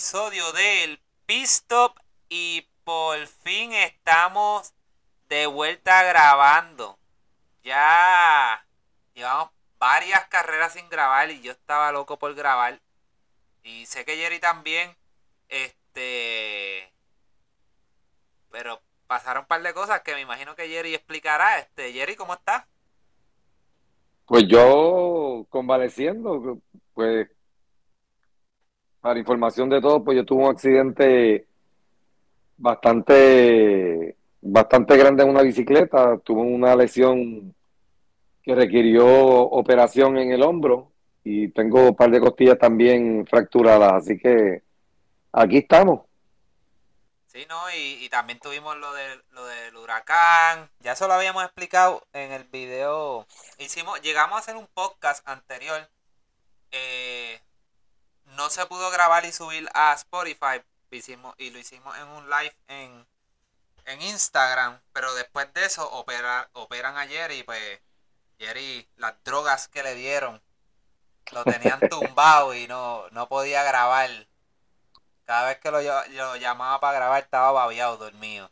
episodio del Pistop y por fin estamos de vuelta grabando. Ya llevamos varias carreras sin grabar y yo estaba loco por grabar. Y sé que Jerry también. Este. Pero pasaron un par de cosas que me imagino que Jerry explicará. Este, Jerry, ¿cómo estás? Pues yo convaleciendo, pues para información de todo, pues yo tuve un accidente bastante, bastante grande en una bicicleta, tuve una lesión que requirió operación en el hombro y tengo un par de costillas también fracturadas, así que aquí estamos. Sí, ¿no? Y, también tuvimos lo, de, lo del huracán. Ya eso lo habíamos explicado en el video. Hicimos, llegamos a hacer un podcast anterior. Eh, no se pudo grabar y subir a Spotify. Hicimos, y lo hicimos en un live en, en Instagram. Pero después de eso operan a Jerry. Pues Jerry, las drogas que le dieron, lo tenían tumbado y no, no podía grabar. Cada vez que lo, llamaba para grabar estaba babiado, dormido.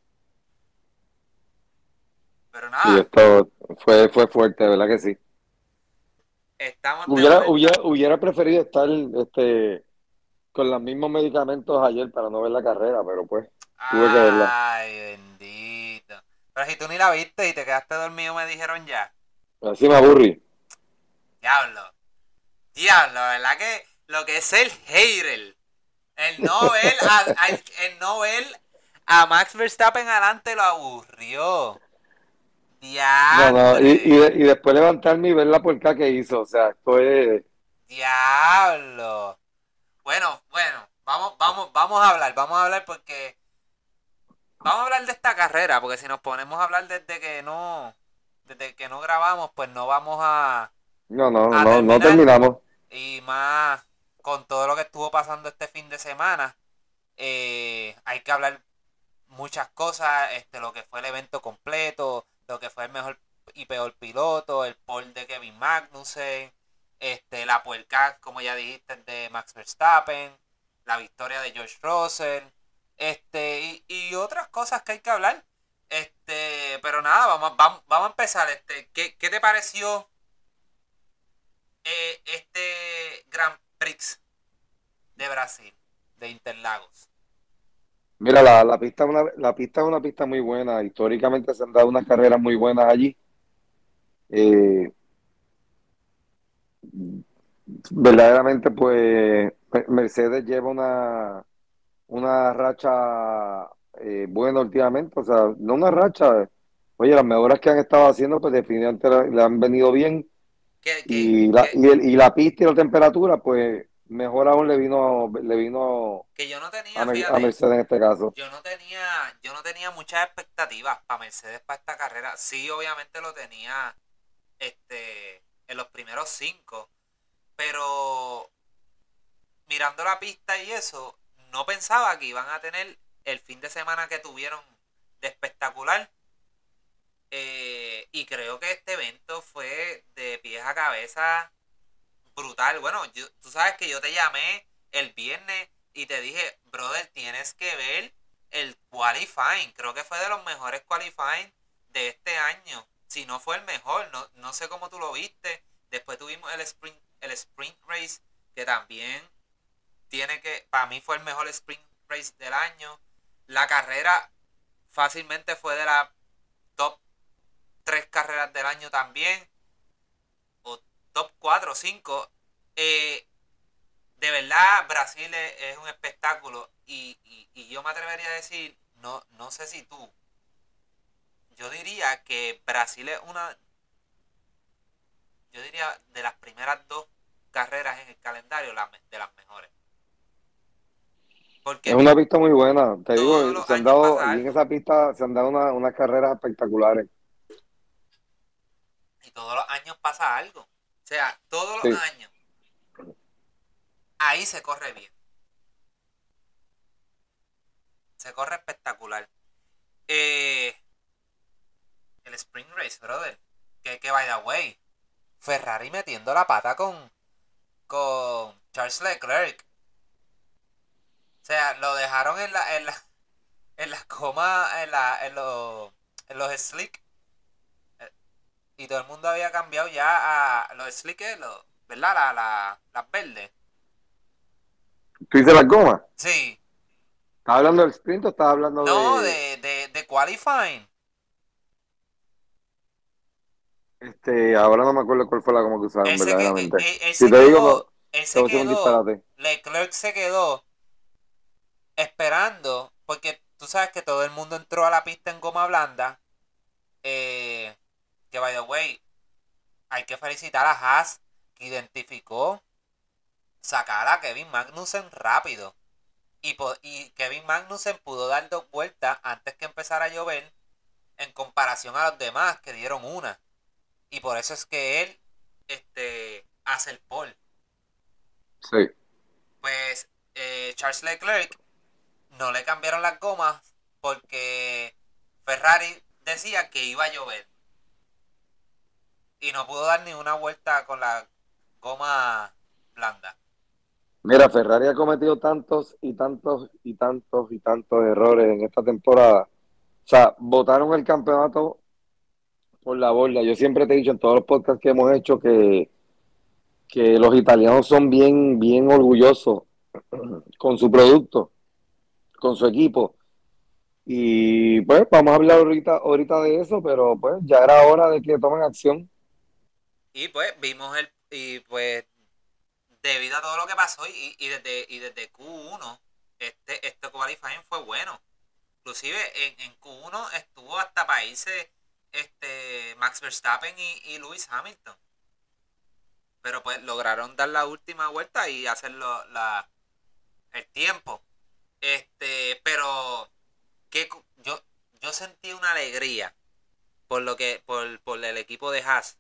Pero nada. Sí, esto fue, fue fuerte, ¿verdad que sí? Estamos hubiera, hubiera, preferido estar este, con los mismos medicamentos ayer para no ver la carrera, pero pues tuve que verla. Ay, bendito. Pero si tú ni la viste y te quedaste dormido, me dijeron ya. Así me aburrí. Diablo. Diablo, ¿verdad que lo que es el hater? El a, el Nobel a Max Verstappen adelante lo aburrió. Diablo. y, y, después levantarme y ver la puerca que hizo. O sea, esto es. Diablo. Bueno, bueno, vamos, vamos, vamos a hablar, vamos a hablar porque. Vamos a hablar de esta carrera, porque si nos ponemos a hablar desde que no. Desde que no grabamos, pues no vamos a. No, no, no, no terminamos. Y más con todo lo que estuvo pasando este fin de semana, eh, hay que hablar muchas cosas, este, lo que fue el evento completo, lo que fue el mejor y peor piloto, el pole de Kevin Magnussen, este, la puerca, como ya dijiste, de Max Verstappen, la victoria de George Russell, este, y, otras cosas que hay que hablar. Este, pero nada, vamos, vamos, vamos a empezar. Este, ¿qué, ¿Qué te pareció eh, este Gran Prix de Brasil, de Interlagos? Mira, la, la, pista una, la pista es una pista muy buena. Históricamente se han dado unas carreras muy buenas allí. Eh, verdaderamente, pues Mercedes lleva una, una racha eh, buena últimamente. O sea, no una racha. Oye, las mejoras que han estado haciendo, pues definitivamente le han venido bien y, la, y, el, y, la pista y la temperatura, pues mejor aún le vino le vino que yo no tenía, a, Mercedes en este caso. Yo no tenía yo no tenía muchas expectativas para Mercedes para esta carrera. Sí, obviamente lo tenía este en los primeros cinco, pero mirando la pista y eso, no pensaba que iban a tener el fin de semana que tuvieron de espectacular eh, y creo que este evento fue de pies a cabeza brutal. Bueno, tú sabes que yo te llamé el viernes y te dije, brother, tienes que ver el qualifying. Creo que fue de los mejores qualifying de este año. Si no fue el mejor, no, no sé cómo tú lo viste. Después tuvimos el sprint, el sprint race, que también tiene que, para mí fue el mejor sprint race del año. La carrera fácilmente fue de la top tres carreras del año también, top 4 o 5. Eh, de verdad, Brasil es, un espectáculo y, yo me atrevería a decir, no, no sé si tú, yo diría que Brasil es una, yo diría de las primeras dos carreras en el calendario de las mejores. Porque es una pista muy buena, te digo, se han dado, en esa pista se han dado unas carreras espectaculares y todos los años pasa algo. O sea, todos los años. Ahí se corre bien. Se corre espectacular. Eh, el Spring Race, brother. Que, que by the way. Ferrari metiendo la pata con. Con Charles Leclerc. O sea, lo dejaron en la, en la, en las comas, en, la, en, los, en los slick. Y todo el mundo había cambiado ya a los slick, los, ¿verdad? La, la, las verdes. ¿Tú dices las gomas? Sí. ¿Estás hablando del sprint o estás hablando no, de... de, de, de qualifying. Este, ahora no me acuerdo cuál fue la goma que usaron, Él se, que- verdaderamente. él- él si te quedó, digo, él te se voy a decir un quedó, disparate. Leclerc se quedó esperando, porque tú sabes que todo el mundo entró a la pista en goma blanda. eh, que by the way, hay que felicitar a Haas, que identificó sacar a Kevin Magnussen rápido. Y, y Kevin Magnussen pudo dar dos vueltas antes que empezara a llover en comparación a los demás que dieron una. Y por eso es que él este, hace el pole. Sí. Pues eh, Charles Leclerc no le cambiaron las gomas porque Ferrari decía que iba a llover. Y no pudo dar ni una vuelta con la goma blanda. Mira, Ferrari ha cometido tantos y tantos y tantos y tantos errores en esta temporada. O sea, votaron el campeonato por la borda. Yo siempre te he dicho en todos los podcasts que hemos hecho que, que los italianos son bien, bien orgullosos con su producto, con su equipo. Y pues vamos a hablar ahorita, ahorita de eso, pero pues ya era hora de que tomen acción. Y pues vimos el. Y pues debido a todo lo que pasó y, y desde, y desde Q1, este, este qualifying fue bueno. Inclusive en, en Q1 estuvo hasta irse este, Max Verstappen y, y Lewis Hamilton. Pero pues lograron dar la última vuelta y hacerlo la, el tiempo. Este, pero que yo, yo sentí una alegría por lo que, por, por el equipo de Haas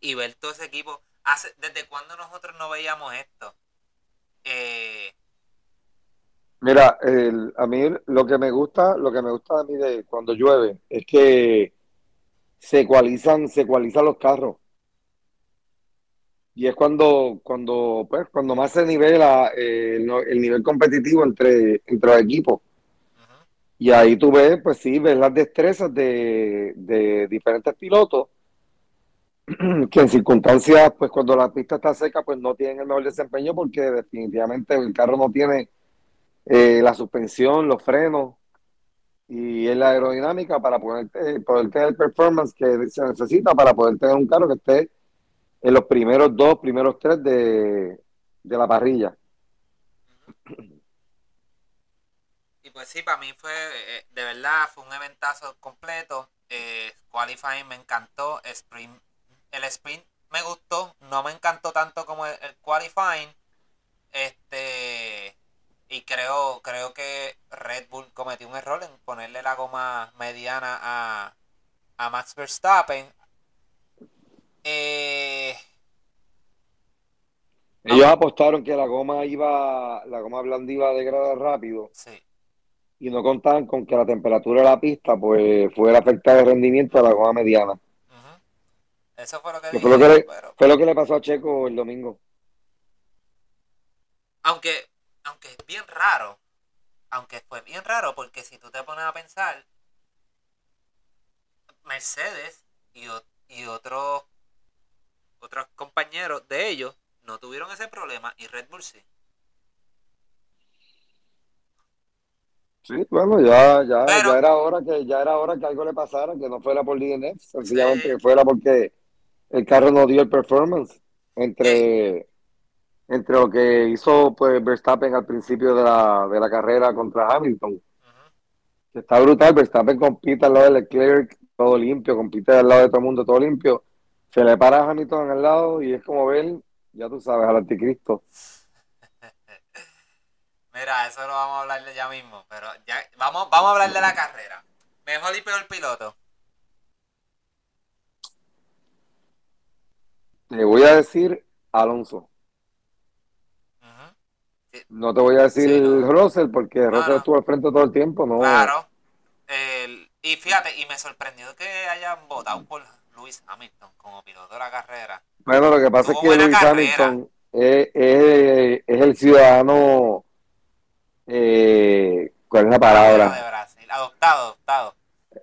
y ver todo ese equipo. Hace, ¿Desde cuándo nosotros no veíamos esto? Eh, Mira, el- a mí lo que me gusta, lo que me gusta a mí de cuando llueve es que se ecualizan, se ecualizan los carros. Y es cuando, cuando, pues, cuando más se nivela eh, el, nivel competitivo entre, entre los equipos. Y ahí tú ves, pues sí, ves las destrezas de, de diferentes pilotos que en circunstancias, pues cuando la pista está seca, pues no tienen el mejor desempeño porque definitivamente el carro no tiene eh, la suspensión, los frenos y la aerodinámica para poder, eh, poder tener el performance que se necesita para poder tener un carro que esté en los primeros dos, primeros tres de, de la parrilla. Y pues sí, para mí fue, eh, de verdad, fue un eventazo completo. Eh, qualifying me encantó. Sprint, el sprint me gustó. No me encantó tanto como el, el qualifying. Este. Y creo, creo que Red Bull cometió un error en ponerle la goma mediana a, a Max Verstappen. Eh, Ellos apostaron que la goma iba, la goma blanda iba a degradar rápido sí. y no contaban con que la temperatura de la pista pues fuera a afectar el rendimiento de la goma mediana. Eso fue lo que fue lo que le, pero- fue lo que le pasó a Checo el domingo. Aunque, aunque es bien raro, aunque fue bien raro, porque si tú te pones a pensar, Mercedes y, y otros otros compañeros de ellos no tuvieron ese problema y Red Bull sí. Sí, bueno, ya, ya, Pero- ya era hora que, ya era hora que algo le pasara, que no fuera por DNF, sencillamente Sí. que fuera porque el carro no dio el performance entre, entre lo que hizo pues Verstappen al principio de la, de la carrera contra Hamilton. Que Está brutal, Verstappen compite al lado de Leclerc, todo limpio, compite al lado de todo el mundo, todo limpio. Se le para a Hamilton al lado y es como ver, ya tú sabes, al anticristo. Mira, eso lo vamos a hablar de ya mismo, pero ya vamos, vamos a hablar de la carrera. Mejor y peor piloto. Te voy a decir Alonso. Ujú. No te voy a decir Sí, no. Russell porque Russell no. estuvo al frente todo el tiempo, ¿no? Claro. El- y fíjate, y me sorprendió que hayan votado por Lewis Hamilton como piloto de la carrera. Bueno, lo que pasa es que carrera. Hamilton es, es- es el ciudadano, eh, ¿cuál es la de palabra? Brasil. Adoptado, adoptado.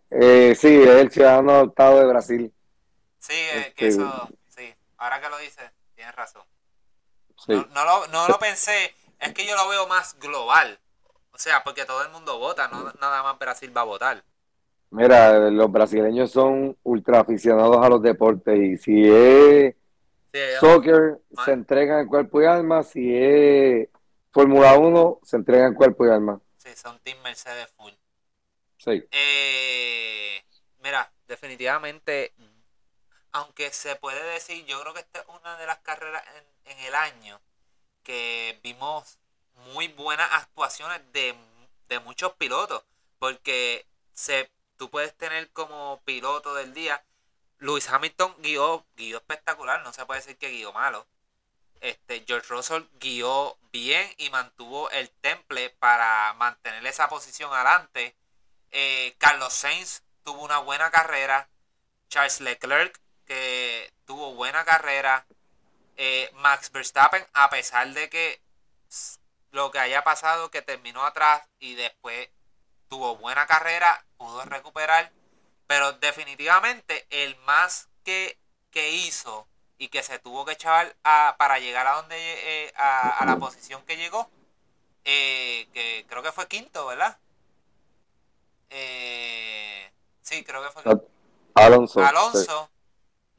Eh, sí, es el ciudadano adoptado de Brasil. Sí, eh, que Este, eso, sí. Ahora que lo dices, tienes razón. sí. No, no lo, no lo pensé, es que yo lo veo más global. O sea, porque todo el mundo vota, no nada más Brasil va a votar. Mira, los brasileños son ultra aficionados a los deportes y si es Sí, soccer, Man. se entregan en cuerpo y alma, si es Fórmula 1, se entregan en cuerpo y alma. sí, son Team Mercedes full. Sí. Eh, mira, definitivamente, aunque se puede decir, yo creo que esta es una de las carreras en, el año que vimos muy buenas actuaciones de, de muchos pilotos, porque se, tú puedes tener como piloto del día, Lewis Hamilton guió, guió espectacular, no se puede decir que guió malo. Este, George Russell guió bien y mantuvo el temple para mantener esa posición adelante. Eh, Carlos Sainz tuvo una buena carrera. Charles Leclerc, que tuvo buena carrera. Eh, Max Verstappen, a pesar de que lo que haya pasado, que terminó atrás y después tuvo buena carrera, pudo recuperar. Pero definitivamente el más que, que hizo y que se tuvo que echar a- para llegar a donde eh, a, a la posición que llegó, eh, que creo que fue quinto, ¿verdad? Sí, creo que fue quinto. Alonso. Alonso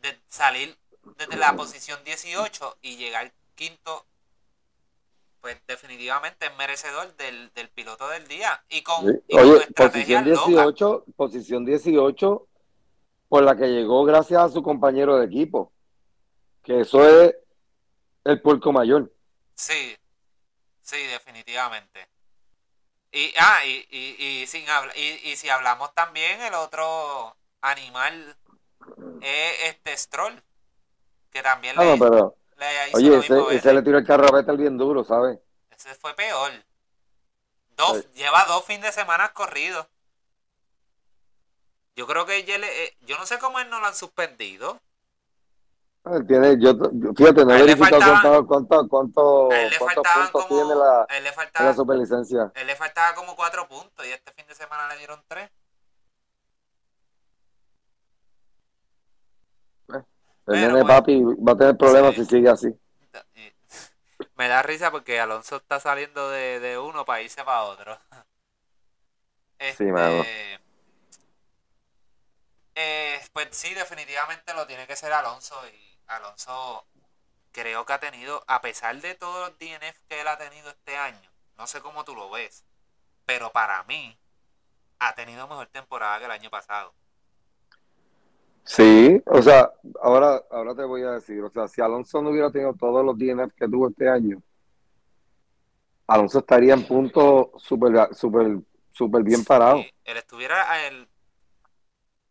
de salir desde la posición 18 y llegar quinto, pues definitivamente es merecedor del, del piloto del día. Y con, Sí. y con Oye, estrategias posición locas. 18, posición 18 por la que llegó gracias a su compañero de equipo. Que eso es el puerco mayor. Sí, sí, definitivamente. Y, ah, y, y, y, sin habla- y, y si hablamos también, el otro animal es este Stroll, que también Ah, le, no, pero, le hizo oye, ese, ese le tiró el carro a Vettel bien duro, ¿sabes? Ese fue peor. Dos, Sí. Lleva dos fines de semana corridos. Yo creo que le- eh, yo no sé cómo él no lo han suspendido. Tiene, yo, fíjate, no he él le verificado cuánto, cuánto, cuánto- A él le cuántos puntos como, tiene la, a él le en faltaba, la superlicencia. a él le faltaba como cuatro puntos y este fin de semana le dieron tres. El Bueno, nene papi va a tener problemas sí. si sigue así. Me da risa porque Alonso está saliendo de, de uno para irse para otro. Sí, mano. Este, eh, pues sí, definitivamente lo tiene que ser Alonso. Y Alonso creo que ha tenido, a pesar de todos los DNF que él ha tenido este año, no sé cómo tú lo ves, pero para mí ha tenido mejor temporada que el año pasado. Sí, o sea, ahora, ahora te voy a decir, o sea, si Alonso no hubiera tenido todos los DNF que tuvo este año, Alonso estaría en punto súper, súper, súper bien parado. Él estuviera en,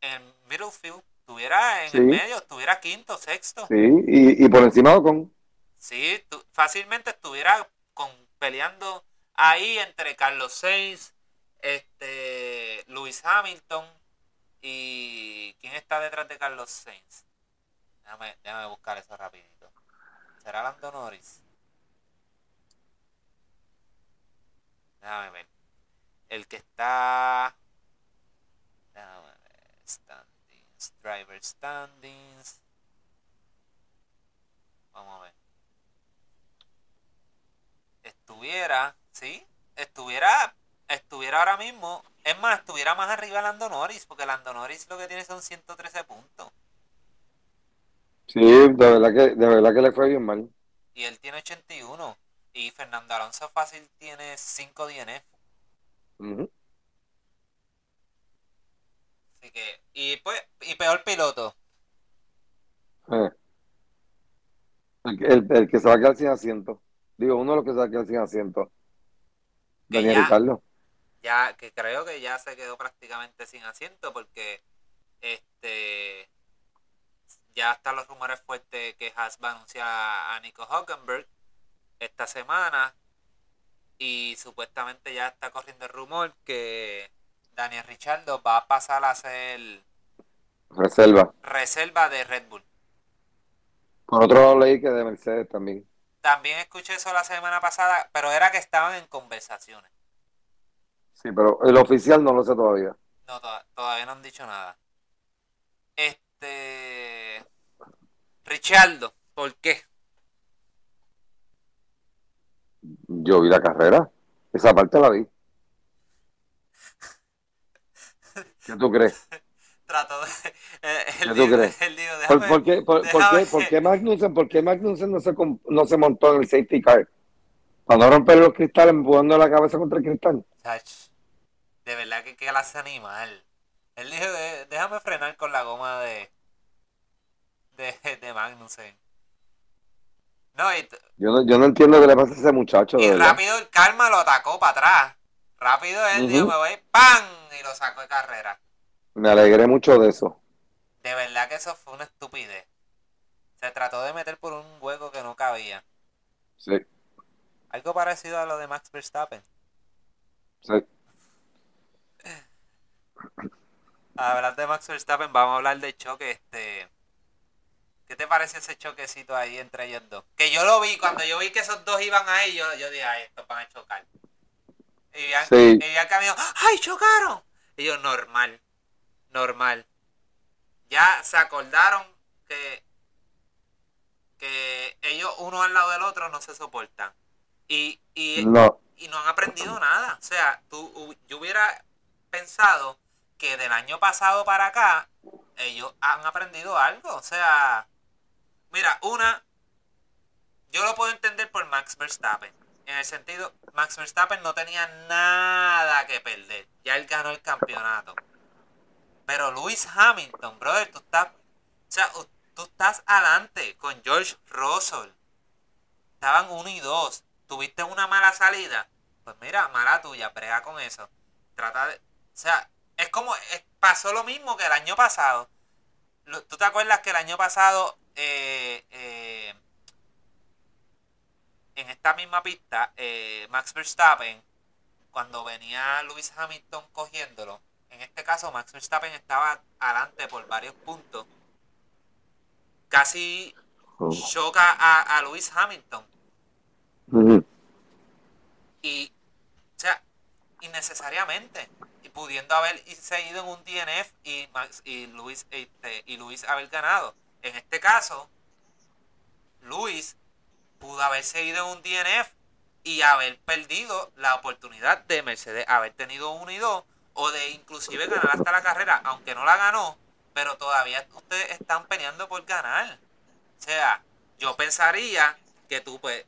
en middle field, estuviera en Sí. el medio, estuviera quinto, sexto. Sí, y, y por encima de Ocon. Sí, fácilmente estuviera con, peleando ahí entre Carlos Sainz, este, Lewis Hamilton y ¿quién está detrás de Carlos Sainz? Déjame, déjame buscar eso rapidito. ¿Será Lando Norris? Déjame ver. El que está... Déjame ver. Standings. Driver standings. Vamos a ver. Estuviera, ¿sí? Estuviera, estuviera ahora mismo. Es más, estuviera más arriba Lando Norris, porque Lando Norris lo que tiene son 113 puntos. Sí, de verdad que, de verdad que le fue bien mal. Y él tiene 81. Y Fernando Alonso fácil tiene 5 DNF. Así que, y pues, y peor piloto. Eh. El, que- el- el que se va a quedar sin asiento. Digo, uno de los que se va a quedar sin asiento. Daniel Ricardo. Ya que creo que ya se quedó prácticamente sin asiento porque este ya están los rumores fuertes que Haas va a anunciar a Nico Hockenberg esta semana y supuestamente ya está corriendo el rumor que Daniel Richardo va a pasar a ser Reserva. reserva de Red Bull. Por otro lado leí que de Mercedes también. también escuché eso la semana pasada, pero era que estaban en conversaciones. Sí, pero el oficial no lo sé todavía. No, to- todavía no han dicho nada. Este. Richardo, ¿por qué? Yo vi la carrera. Esa parte la vi. ¿Qué tú crees? Trató de. eh, ¿Qué tú crees? él dijo, ¿Por, déjame- por qué, por, qué, por qué Magnussen, por qué Magnussen no, se, no se montó en el safety car? Para no romper los cristales empujando la cabeza contra el cristal. De verdad que clase animal. Él dijo, "De- déjame frenar con la goma de. de, de Magnussen. No, y, Yo no, yo no entiendo qué le pasa a ese muchacho. y verdad. rápido el karma lo atacó para atrás. Rápido él dijo, me voy, ¡pam! Y lo sacó de carrera. Me alegré mucho de eso. De verdad que eso fue una estupidez. Se trató de meter por un hueco que no cabía. Sí, Algo parecido a lo de Max Verstappen. sí. Hablar de Max Verstappen, vamos a hablar del choque. Este, ¿Qué te parece ese choquecito ahí entre ellos dos? Que yo lo vi, cuando yo vi que esos dos iban ahí, yo, yo dije, ay, estos van a chocar. Y Bianca, Sí. y Bianca me dijo, ¡ay, chocaron! Y yo, normal, normal. Ya se acordaron que, que ellos uno al lado del otro no se soportan. Y, y, No, y no han aprendido nada. O sea, tú, yo hubiera pensado que del año pasado para acá ellos han aprendido algo. O sea, mira, una, yo lo puedo entender por Max Verstappen. En el sentido, Max Verstappen no tenía nada que perder. Ya él ganó el campeonato. Pero Lewis Hamilton, brother, tú estás, o sea, tú estás adelante con George Russell. Estaban uno y dos. Tuviste una mala salida. Pues mira, mala tuya, brega con eso. Trata de. O sea, es como. es- pasó lo mismo que el año pasado. ¿Tú te acuerdas que el año pasado. eh, eh, en esta misma pista, eh, Max Verstappen, cuando venía Lewis Hamilton cogiéndolo, en este caso Max Verstappen estaba adelante por varios puntos. Casi choca a, a Lewis Hamilton. Y, o sea, innecesariamente. Pudiendo haberse ido en un DNF y, Max, y, Luis, este, y Luis haber ganado. En este caso, Luis pudo haberse ido en un DNF y haber perdido la oportunidad de Mercedes haber tenido uno y dos o de inclusive ganar hasta la carrera, aunque no la ganó, pero todavía ustedes están peleando por ganar. O sea, yo pensaría que tú pues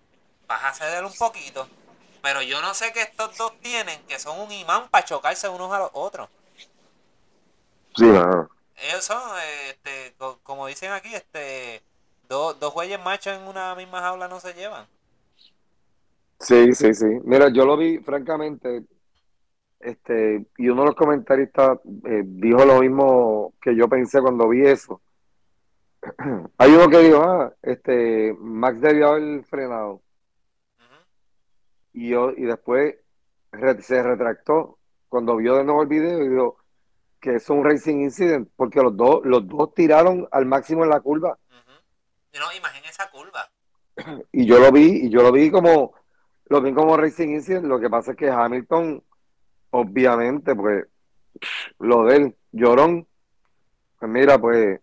vas a ceder un poquito, pero yo no sé qué estos dos tienen, que son un imán para chocarse unos a los otros. Sí, no. Ellos son, este, co- como dicen aquí, este, dos, dos güeyes machos en una misma jaula no se llevan. Sí, sí, sí. Mira, yo lo vi, francamente, este, y uno de los comentaristas eh, dijo lo mismo que yo pensé cuando vi eso. Hay uno que dijo, ah, este, Max debió haber frenado. Y, yo, y después se retractó cuando vio de nuevo el video y dijo que es un racing incident, porque los dos, los dos tiraron al máximo en la curva. Ujú. Y no, imaginen esa curva. Y yo lo vi, y yo lo vi como, lo vi como Racing Incident. Lo que pasa es que Hamilton, obviamente, pues, lo de él, llorón, pues mira, pues,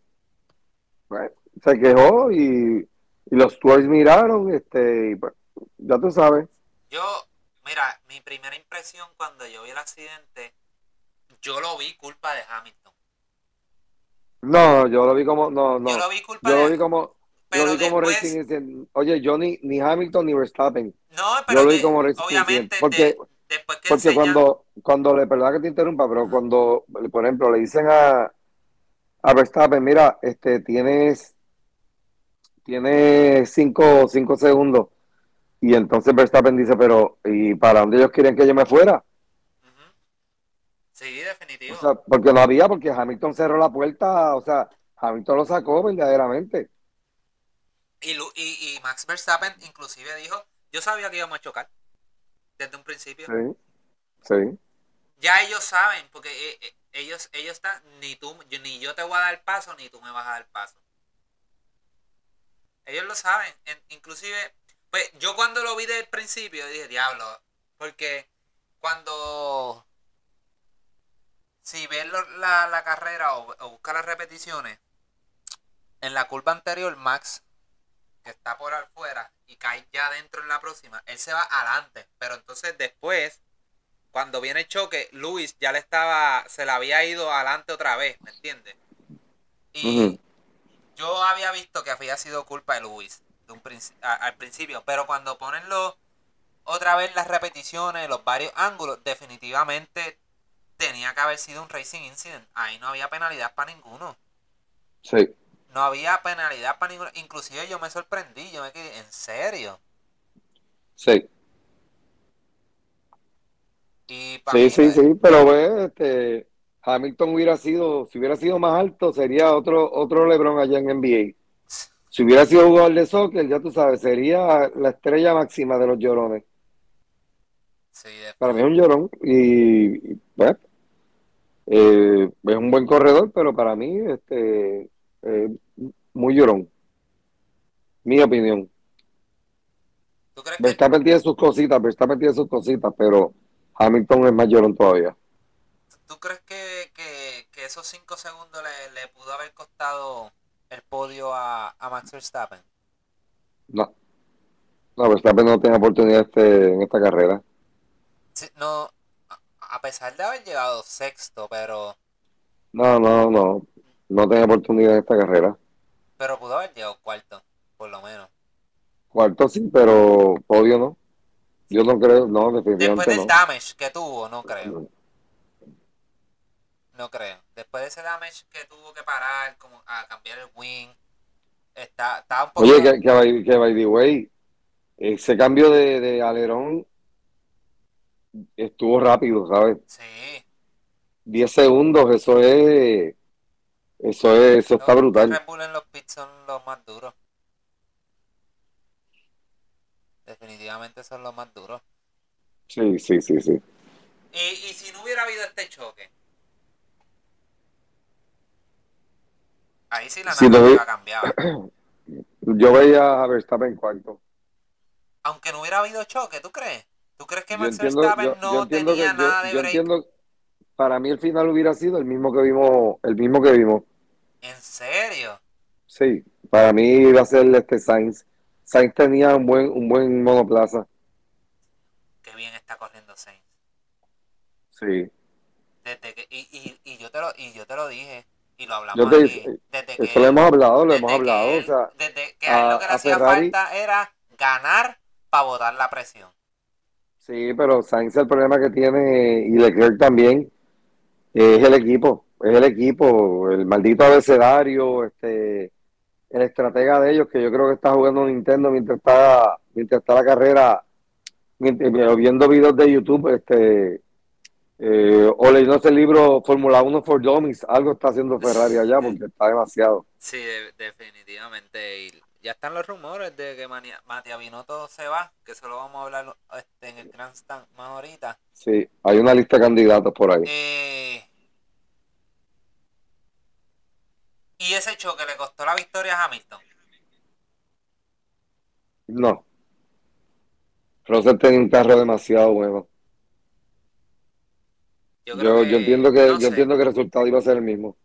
pues, se quejó y, y los stewards miraron, este, y pues, ya tú sabes. Yo, mira, mi primera impresión cuando yo vi el accidente, yo lo vi culpa de Hamilton. No, yo lo vi como, no, no, Yo lo vi culpa yo de lo vi como, yo lo vi como después- Racing Incident. Oye, yo ni, ni Hamilton ni Verstappen, No, pero yo lo vi que, como Racing obviamente porque de- después que Porque enseñan, cuando, cuando le, perdona que te interrumpa, pero cuando, por ejemplo, le dicen a, a Verstappen, mira, este, tienes, tienes cinco, cinco segundos, y entonces Verstappen dice, pero, ¿y para dónde ellos quieren que yo me fuera? Sí, definitivo. O sea, porque no había, porque Hamilton cerró la puerta, o sea, Hamilton lo sacó verdaderamente. Y, Lu- y, y Max Verstappen inclusive dijo, yo sabía que íbamos a chocar desde un principio. Sí, sí, Ya ellos saben, porque eh, eh, ellos, ellos están, ni tú, yo- ni yo te voy a dar paso, ni tú me vas a dar paso. Ellos lo saben. En- inclusive, Pues yo cuando lo vi del principio dije, diablo, porque cuando si ves la, la carrera o, o buscas las repeticiones, en la curva anterior Max, que está por afuera y cae ya dentro en la próxima, él se va adelante, pero entonces después, cuando viene el choque, Luis ya le estaba, se le había ido adelante otra vez, ¿me entiendes? Y yo había visto que había sido culpa de Luis de un a- al principio, pero cuando ponen los, otra vez las repeticiones, los varios ángulos, definitivamente tenía que haber sido un racing incident. Ahí no había penalidad para ninguno. Sí, No había penalidad para ninguno. Inclusive yo me sorprendí, yo me quedé, ¿en serio? sí. Y pa' Sí, mí, sí, sí, pero ve, este, Hamilton hubiera sido, si hubiera sido más alto, sería otro, otro LeBron allá en NBA. Si hubiera sido jugador de soccer, ya tú sabes, sería la estrella máxima de los llorones. sí, Para mí es un llorón y, y, pues, eh, es un buen corredor, pero para mí, este, eh, muy llorón. Mi opinión. ¿Tú crees que Verstappen tiene sus cositas, Verstappen tiene sus cositas, pero Hamilton es más llorón todavía. ¿Tú crees que, que, que esos 5 segundos le, le pudo haber costado el podio a, a Max Verstappen? No, no, Verstappen no tiene oportunidad este, en esta carrera. Sí, no, a, pesar de haber llegado sexto, pero, No, no, no, no tiene oportunidad en esta carrera. pero pudo haber llegado cuarto, por lo menos. Cuarto sí, pero podio no. Yo no creo, no, Después definitivamente del no. damage que tuvo, no creo, no creo. Después de ese damage que tuvo que parar, como a cambiar el wing, está, estaba un poquito... Oye, que, que, by, que by the way, ese cambio de, de alerón estuvo rápido, ¿sabes? Sí, 10 segundos, eso es, eso es, eso está los brutal. Red Bull en los pits son los más duros. Definitivamente son los más duros. Sí, sí, sí, sí. Y, y si no hubiera habido este choque, ahí sí la lo narrativa cambiaba. Yo veía a Verstappen cuarto. Aunque no hubiera habido choque, ¿tú crees? ¿Tú crees que Max Verstappen yo, no yo entiendo que tenía yo, nada de break? entiendo, para mí el final hubiera sido el mismo que vimos, el mismo que vimos. ¿En serio? Sí, para mí iba a ser este Sainz. Sainz tenía un buen, un buen monoplaza. Qué bien está corriendo Sainz. Sí. Desde que, y, y, y yo te lo, y yo te lo dije, y lo hablamos te- aquí. Desde que, Eso lo hemos hablado, lo hemos hablado. él- O sea, desde que a él a- lo que le hacía Ferrari- falta era ganar para botar la presión. sí, pero Sainz el problema que tiene, y Leclerc también, es el equipo. Es el equipo, el maldito abecedario, este, el estratega de ellos, que yo creo que está jugando Nintendo mientras está, mientras está la carrera, mientras- viendo videos de YouTube, este, eh, o leyéndose el libro Fórmula 1 for Dummies, algo está haciendo Ferrari allá porque está demasiado. Sí, de- definitivamente. Y ya están los rumores de que Matías Binotto se va, que eso lo vamos a hablar este, en el Grandstand más ahorita. Sí, hay una lista de candidatos por ahí. Eh, y ese choque le costó la victoria a Hamilton. No. Russell tenía un carro demasiado bueno. Yo, creo Yo, que, yo entiendo que, no yo sé, entiendo que el resultado iba a ser el mismo.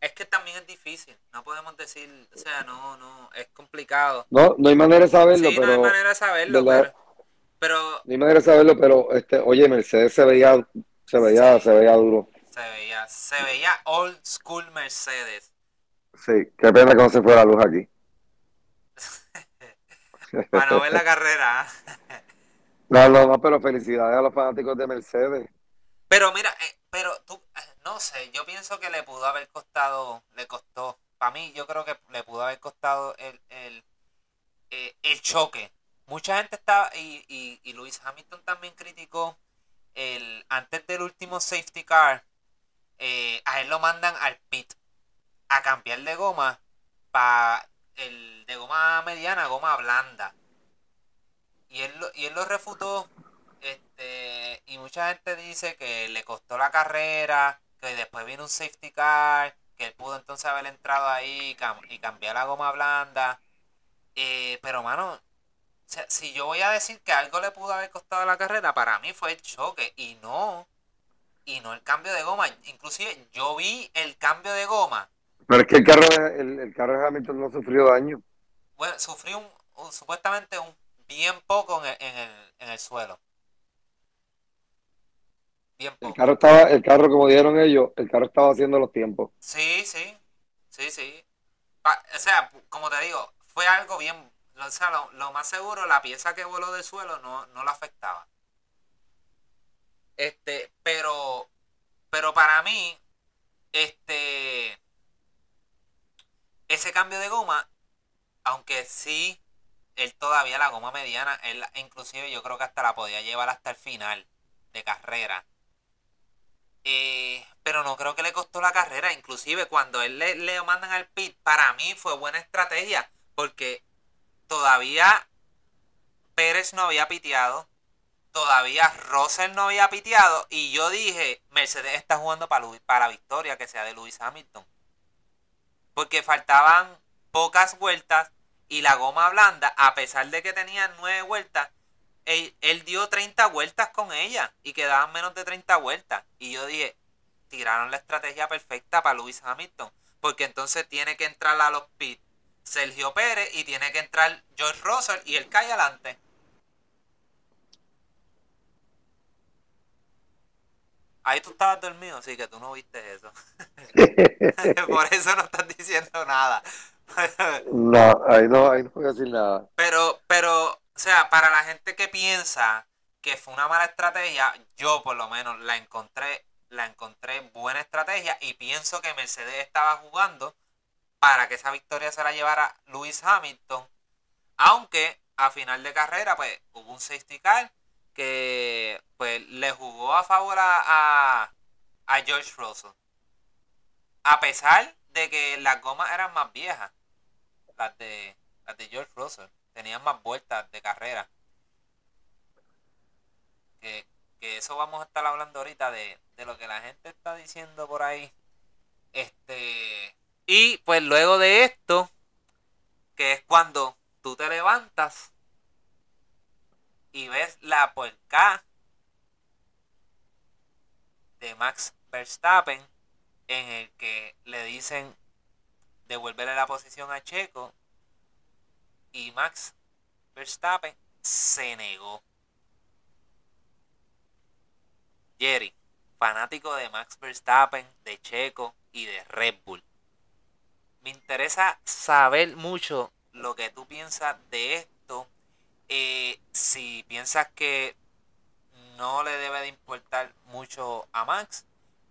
Es que también es difícil. No podemos decir, o sea, no, no, es complicado. No, no hay manera de saberlo, sí, no hay pero manera de saberlo, pero, pero no hay manera de saberlo, pero este, oye, Mercedes se veía, se veía, Sí. se veía duro. se veía, se veía old school Mercedes. Sí, qué pena que no se fue la luz aquí. Para no ver la carrera. ¿ah? No, no, no, pero felicidades a los fanáticos de Mercedes. Pero mira, eh, pero tú, eh, no sé, yo pienso que le pudo haber costado, le costó, para mí yo creo que le pudo haber costado el, el, eh, el choque. Mucha gente estaba, y, y, y Luis Hamilton también criticó el, antes del último safety car, a él lo mandan al pit a cambiar de goma para el de goma mediana goma blanda. Y él, lo- y él lo refutó este, y mucha gente dice que le costó la carrera, que después vino un safety car, que él pudo entonces haber entrado ahí y, cam- y cambiar la goma blanda. Eh, pero, mano, si yo voy a decir que algo le pudo haber costado la carrera, para mí fue el choque y no y no el cambio de goma. Inclusive yo vi el cambio de goma. Pero es que el carro de, el, carro de Hamilton no sufrió daño. Bueno, sufrió un, supuestamente un bien poco en el, en el, suelo. El carro estaba, el carro como dieron ellos, el carro estaba haciendo los tiempos. Sí, sí, sí, sí. O sea, como te digo, fue algo bien, o sea, lo, más seguro, la pieza que voló del suelo no, no lo afectaba. Este, pero, pero para mí, este, ese cambio de goma, aunque sí, él todavía la goma mediana, él inclusive yo creo que hasta la podía llevar hasta el final de carrera. Eh, pero no creo que le costó la carrera. Inclusive cuando él le, le mandan al pit, para mí fue buena estrategia. Porque todavía Pérez no había piteado todavía Russell no había piteado y yo dije, Mercedes está jugando para, para la victoria que sea de Lewis Hamilton. Porque faltaban pocas vueltas y la goma blanda, a pesar de que tenía nueve vueltas, él, él, dio 30 vueltas con ella y quedaban menos de 30 vueltas. Y yo dije, tiraron la estrategia perfecta para Lewis Hamilton. Porque entonces tiene que entrar a los pits Sergio Pérez y tiene que entrar George Russell y él cae adelante. Ahí tú estabas dormido, así que tú no viste eso. Por eso no estás diciendo nada. no, ahí no, ahí no voy a decir nada. Pero, pero, o sea, para la gente que piensa que fue una mala estrategia, yo por lo menos la encontré, la encontré buena estrategia y pienso que Mercedes estaba jugando para que esa victoria se la llevara Lewis Hamilton. Aunque a final de carrera, pues hubo un safety car que pues le jugó a favor a, a, George Russell. A pesar de que las gomas eran más viejas, las de, las de George Russell, tenían más vueltas de carrera. Que, que eso vamos a estar hablando ahorita de, lo que la gente está diciendo por ahí. Este. Y pues luego de esto, que es cuando tú te levantas y ves la puerca de Max Verstappen en el que le dicen devolverle la posición a Checo y Max Verstappen se negó. Jerry, fanático de Max Verstappen, de Checo y de Red Bull. Me interesa saber mucho lo que tú piensas de esto eh, si piensas que no le debe de importar mucho a Max,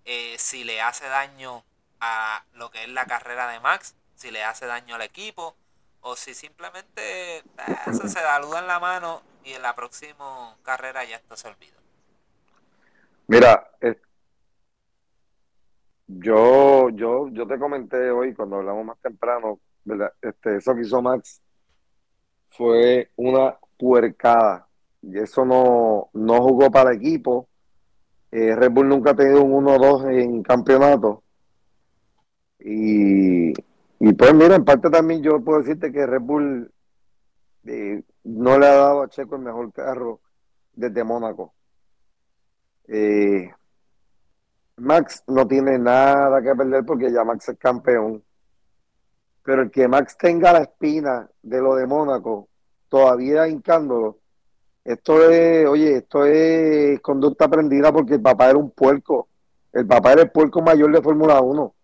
eh, si le hace daño a lo que es la carrera de Max, si le hace daño al equipo, o si simplemente eh, eso se da en la mano y en la próxima carrera ya esto se olvida. Mira, yo, yo, yo te comenté hoy cuando hablamos más temprano, ¿verdad? Este, eso que hizo Max fue una puercada. Y eso no, no jugó para el equipo. Eh, Red Bull nunca ha tenido un 1-2 en campeonato. Y, y pues mira, en parte también yo puedo decirte que Red Bull eh, no le ha dado a Checo el mejor carro desde Mónaco. Eh, Max no tiene nada que perder porque ya Max es campeón. Pero el que Max tenga la espina de lo de Mónaco todavía hincándolo, esto es, oye, esto es conducta aprendida porque el papá era un puerco. El papá era el puerco mayor de Fórmula 1.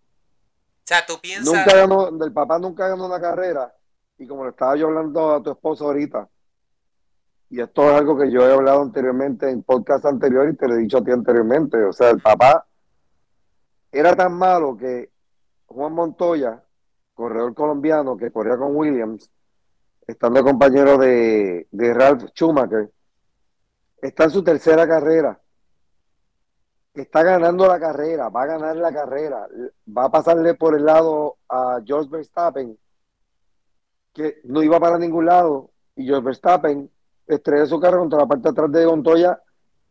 Sea, tú piensas. Nunca ganó, el papá nunca ganó una carrera. Y como le estaba yo hablando a tu esposo ahorita, y esto es algo que yo he hablado anteriormente en podcast anterior y te lo he dicho a ti anteriormente. O sea, el papá era tan malo que Juan Montoya, corredor colombiano que corría con Williams, estando compañero de, de Ralph Schumacher, está en su tercera carrera. Está ganando la carrera, va a ganar la carrera, va a pasarle por el lado a George Verstappen, que no iba para ningún lado, y George Verstappen estrelló su carro contra la parte de atrás de Montoya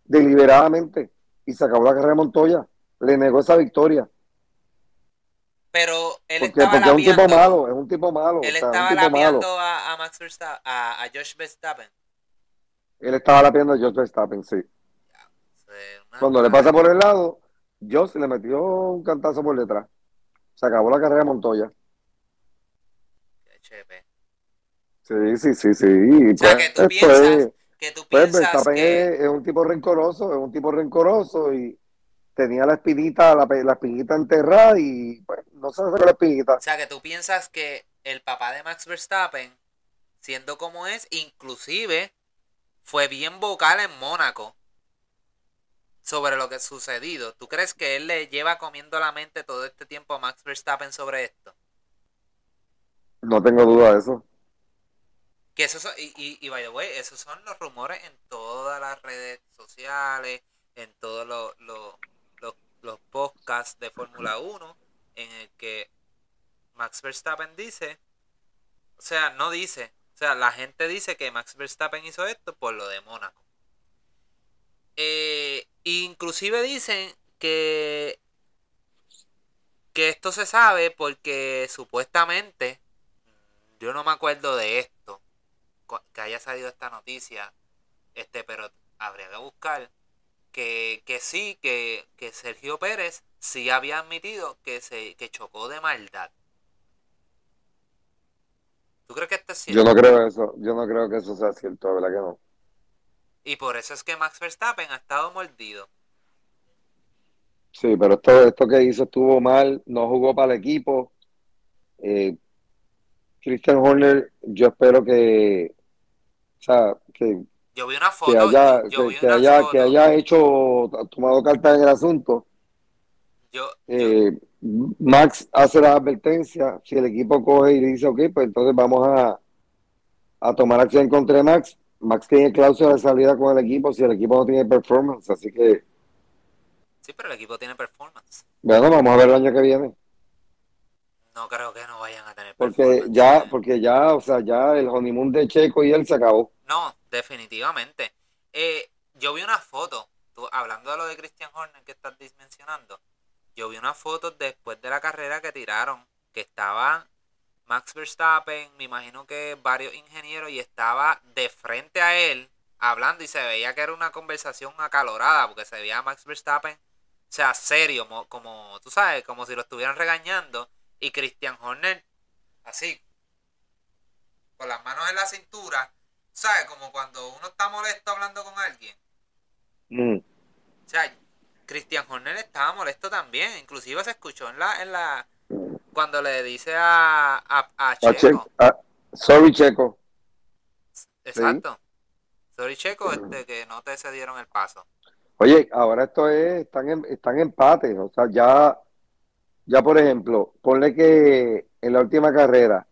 deliberadamente y se acabó la carrera de Montoya. Le negó esa victoria. Pero él Porque, estaba porque es un tipo malo, es un tipo malo. Él o sea, estaba labiando a, a Max Verstappen, a, a Josh Verstappen. Él estaba lapiando a Josh Verstappen, sí. Una- Cuando le pasa por el lado, Josh le metió un cantazo por detrás. Se acabó la carrera de Montoya. Sí, sí, sí, sí. O sea, pues, que tú esto piensas es- Que tú pues piensas que... es, es un tipo rencoroso, es un tipo rencoroso y tenía la espinita, la, la espinita enterrada y pues no se sacó la espinita. O sea, que tú piensas que el papá de Max Verstappen, siendo como es, inclusive fue bien vocal en Mónaco sobre lo que ha sucedido. ¿Tú crees que él le lleva comiendo la mente todo este tiempo a Max Verstappen sobre esto? No tengo duda de eso. Que eso son- y, y, y by the way, esos son los rumores en todas las redes sociales, en todos los, los, los, los podcasts de Fórmula 1, en el que Max Verstappen dice, o sea, no dice, o sea, la gente dice que Max Verstappen hizo esto por lo de Mónaco. Eh, inclusive dicen que que esto se sabe porque supuestamente yo no me acuerdo de esto que haya salido esta noticia este pero habría que buscar que, que sí que, que Sergio Pérez sí había admitido que se que chocó de maldad ¿tú crees que esto es cierto? Yo no creo eso, yo no creo que eso sea cierto, verdad que no. Y por eso es que Max Verstappen ha estado mordido Sí, pero esto, esto que hizo estuvo mal, no jugó para el equipo. Eh, Christian Horner, yo espero que, o sea, que, yo vi una que haya, yo que, vi que una haya, foto que haya hecho, tomado cartas en el asunto. yo, yo- Eh, Max hace la advertencia, si el equipo coge y dice, ok, pues entonces vamos a, a tomar acción contra Max. Max tiene cláusula de salida con el equipo si el equipo no tiene performance, así que, sí pero el equipo tiene performance bueno, vamos a ver el año que viene. no creo que no vayan a tener Porque performance. ya, porque ya, o sea, ya el honeymoon de Checo y él se acabó. No, definitivamente. Eh, yo vi una foto, tú, hablando de lo de Christian Horner que estás mencionando, yo vi una foto después de la carrera que tiraron, que estaba Max Verstappen, me imagino que varios ingenieros, y estaba de frente a él hablando y se veía que era una conversación acalorada, porque se veía a Max Verstappen, o sea, serio, mo- como, tú sabes, como si lo estuvieran regañando, y Christian Horner, así, con las manos en la cintura, ¿sabes? Como cuando uno está molesto hablando con alguien. Mm. O sea, Christian Horner estaba molesto también. Inclusive se escuchó en la, en la, cuando le dice a, a, a A Checo. Ah, sorry, Checo. Exacto. Sorry, Checo, este, que no te cedieron el paso. Oye, ahora esto es, están en, están empates, o sea, ya, ya por ejemplo, ponle que en la última carrera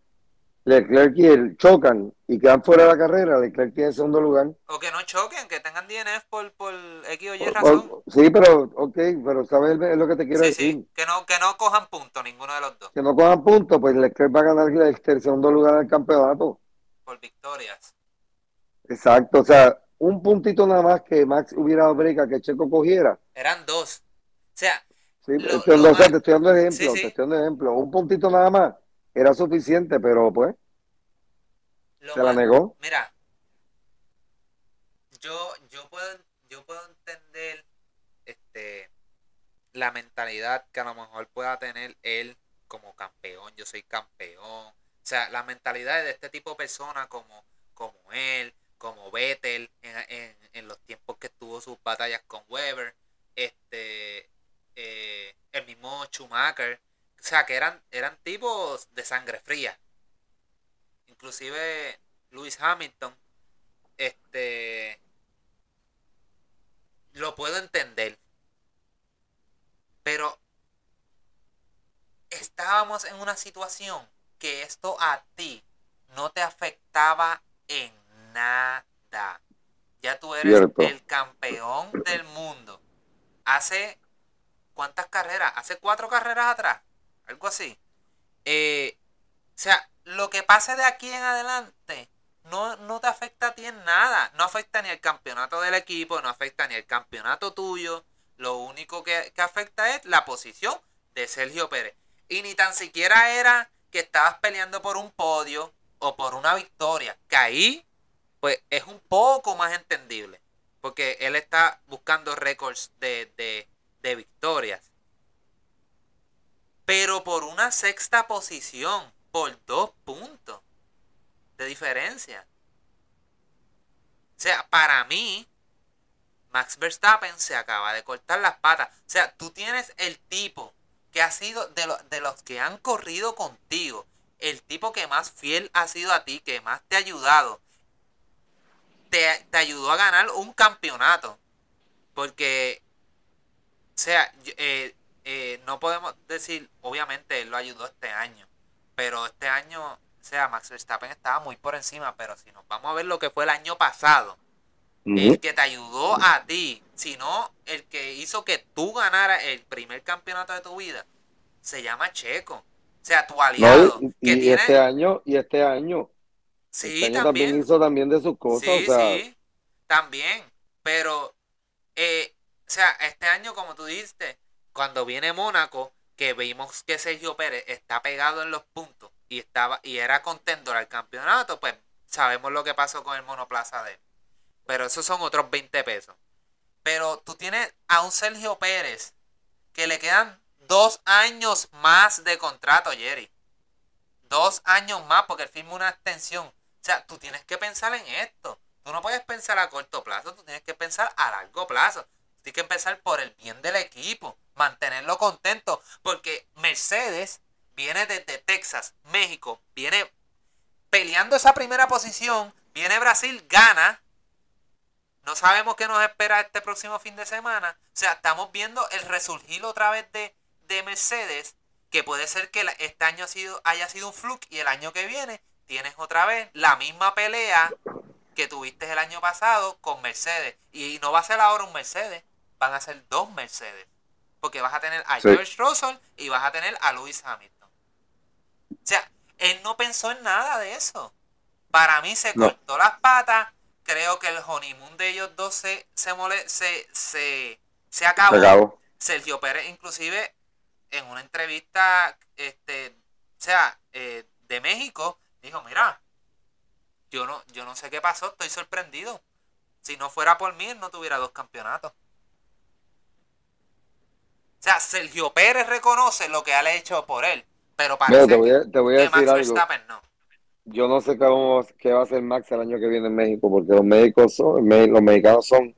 Leclerc y él chocan y quedan fuera de la carrera, Leclerc tiene segundo lugar. O que no choquen, que tengan DNF por, por X o Y razón. o- sí, pero, ok, pero sabes es lo que te quiero Sí, decir. sí, que no, que no cojan punto ninguno de los dos Que no cojan puntos, pues Leclerc va a ganar el, el segundo lugar del campeonato. por victorias. Exacto, o sea, un puntito nada más que Max hubiera dado break a que Checo cogiera. Eran dos. O sea, Sí, Lo- estoy dando- lo o sea, más- te estoy dando ejemplo, sí. te estoy dando ejemplo. Un puntito nada más era suficiente, pero pues lo se la negó. Mira, yo, yo puedo, yo puedo entender este la mentalidad que a lo mejor pueda tener él como campeón, yo soy campeón. O sea, la mentalidad de este tipo de persona como, como él, como Vettel, en, en, en los tiempos que tuvo sus batallas con Weber, este eh, el mismo Schumacher, o sea que eran, eran tipos de sangre fría. Inclusive Lewis Hamilton, este lo puedo entender. Pero estábamos en una situación que esto a ti no te afectaba en nada. Ya tú eres Cierto. el campeón del mundo. Hace cuántas carreras? Hace cuatro carreras atrás. Algo así. Eh, o sea, lo que pase de aquí en adelante no, no te afecta a ti en nada. No afecta ni el campeonato del equipo, no afecta ni el campeonato tuyo. Lo único que, que afecta es la posición de Sergio Pérez. Y ni tan siquiera era que estabas peleando por un podio o por una victoria. Que ahí, pues, es un poco más entendible. Porque él está buscando récords de, de, de victorias. Pero por una sexta posición, por dos puntos de diferencia. O sea, para mí, Max Verstappen se acaba de cortar las patas. O sea, tú tienes el tipo que ha sido de, de los que han corrido contigo, el tipo que más fiel ha sido a ti, que más te ha ayudado, te, te ayudó a ganar un campeonato. Porque, o sea, eh, eh, no podemos decir, obviamente él lo ayudó este año, pero este año, o sea, Max Verstappen estaba muy por encima, pero si nos vamos a ver lo que fue el año pasado, el que te ayudó a ti, sino el que hizo que tú ganaras el primer campeonato de tu vida, se llama Checo. O sea, tu aliado. y, este año, y este año. Sí, este también. hizo también de sus cosas. Sí, sí, también. Pero, eh, o sea, este año, como tú dijiste, cuando viene Mónaco, que vimos que Sergio Pérez está pegado en los puntos y estaba y era contendor al campeonato, pues sabemos lo que pasó con el monoplaza de él. Pero esos son otros 20 pesos. Pero tú tienes a un Sergio Pérez que le quedan dos años más de contrato, Jerry. Dos años más porque él firma una extensión. O sea, tú tienes que pensar en esto. Tú no puedes pensar a corto plazo, tú tienes que pensar a largo plazo. Tienes que pensar por el bien del equipo, mantenerlo contento. Porque Mercedes viene desde Texas, México, viene peleando esa primera posición. Viene Brasil, gana no sabemos qué nos espera este próximo fin de semana. O sea, estamos viendo el resurgir otra vez de, Mercedes, que puede ser que este año haya sido un fluke y el año que viene tienes otra vez la misma pelea que tuviste el año pasado con Mercedes. Y no va a ser ahora un Mercedes, van a ser dos Mercedes. Porque vas a tener a George Russell y vas a tener a Lewis Hamilton. O sea, él no pensó en nada de eso. Para mí se cortó las patas creo que el honeymoon de ellos dos se, se, se, se, acabó. Sergio Pérez, inclusive, en una entrevista, este, o sea, eh, de México, dijo, mira, yo no, yo no sé qué pasó, estoy sorprendido. Si no fuera por mí, no tuviera dos campeonatos. O sea, Sergio Pérez reconoce lo que ha hecho por él, pero parece te voy a, te voy a decir algo. no yo no sé cómo, qué va a hacer Max el año que viene en México, porque los, médicos son, los mexicanos son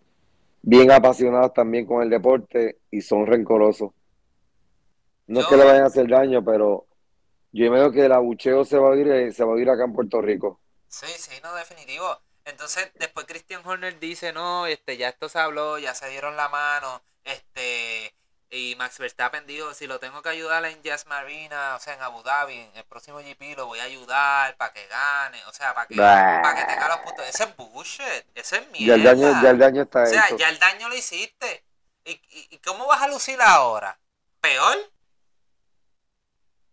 bien apasionados también con el deporte y son rencorosos. No es que le vayan a hacer daño, pero yo veo que el abucheo se va a ir, eh, se va a ir acá en Puerto Rico. Sí, sí, no, definitivo. Entonces, después Christian Horner dice, no, este, ya esto se habló, ya se dieron la mano, este, y Max Verstappen dijo, si lo tengo que ayudar en Jazz Marina, o sea, en Abu Dhabi, en el próximo GP, lo voy a ayudar para que gane, o sea, para que, para que tenga los puntos. Ese es bullshit, ese es mierda. Ya el daño, ya el daño está O sea, ya el daño lo hiciste. ¿Y, y, cómo vas a lucir ahora? ¿Peor?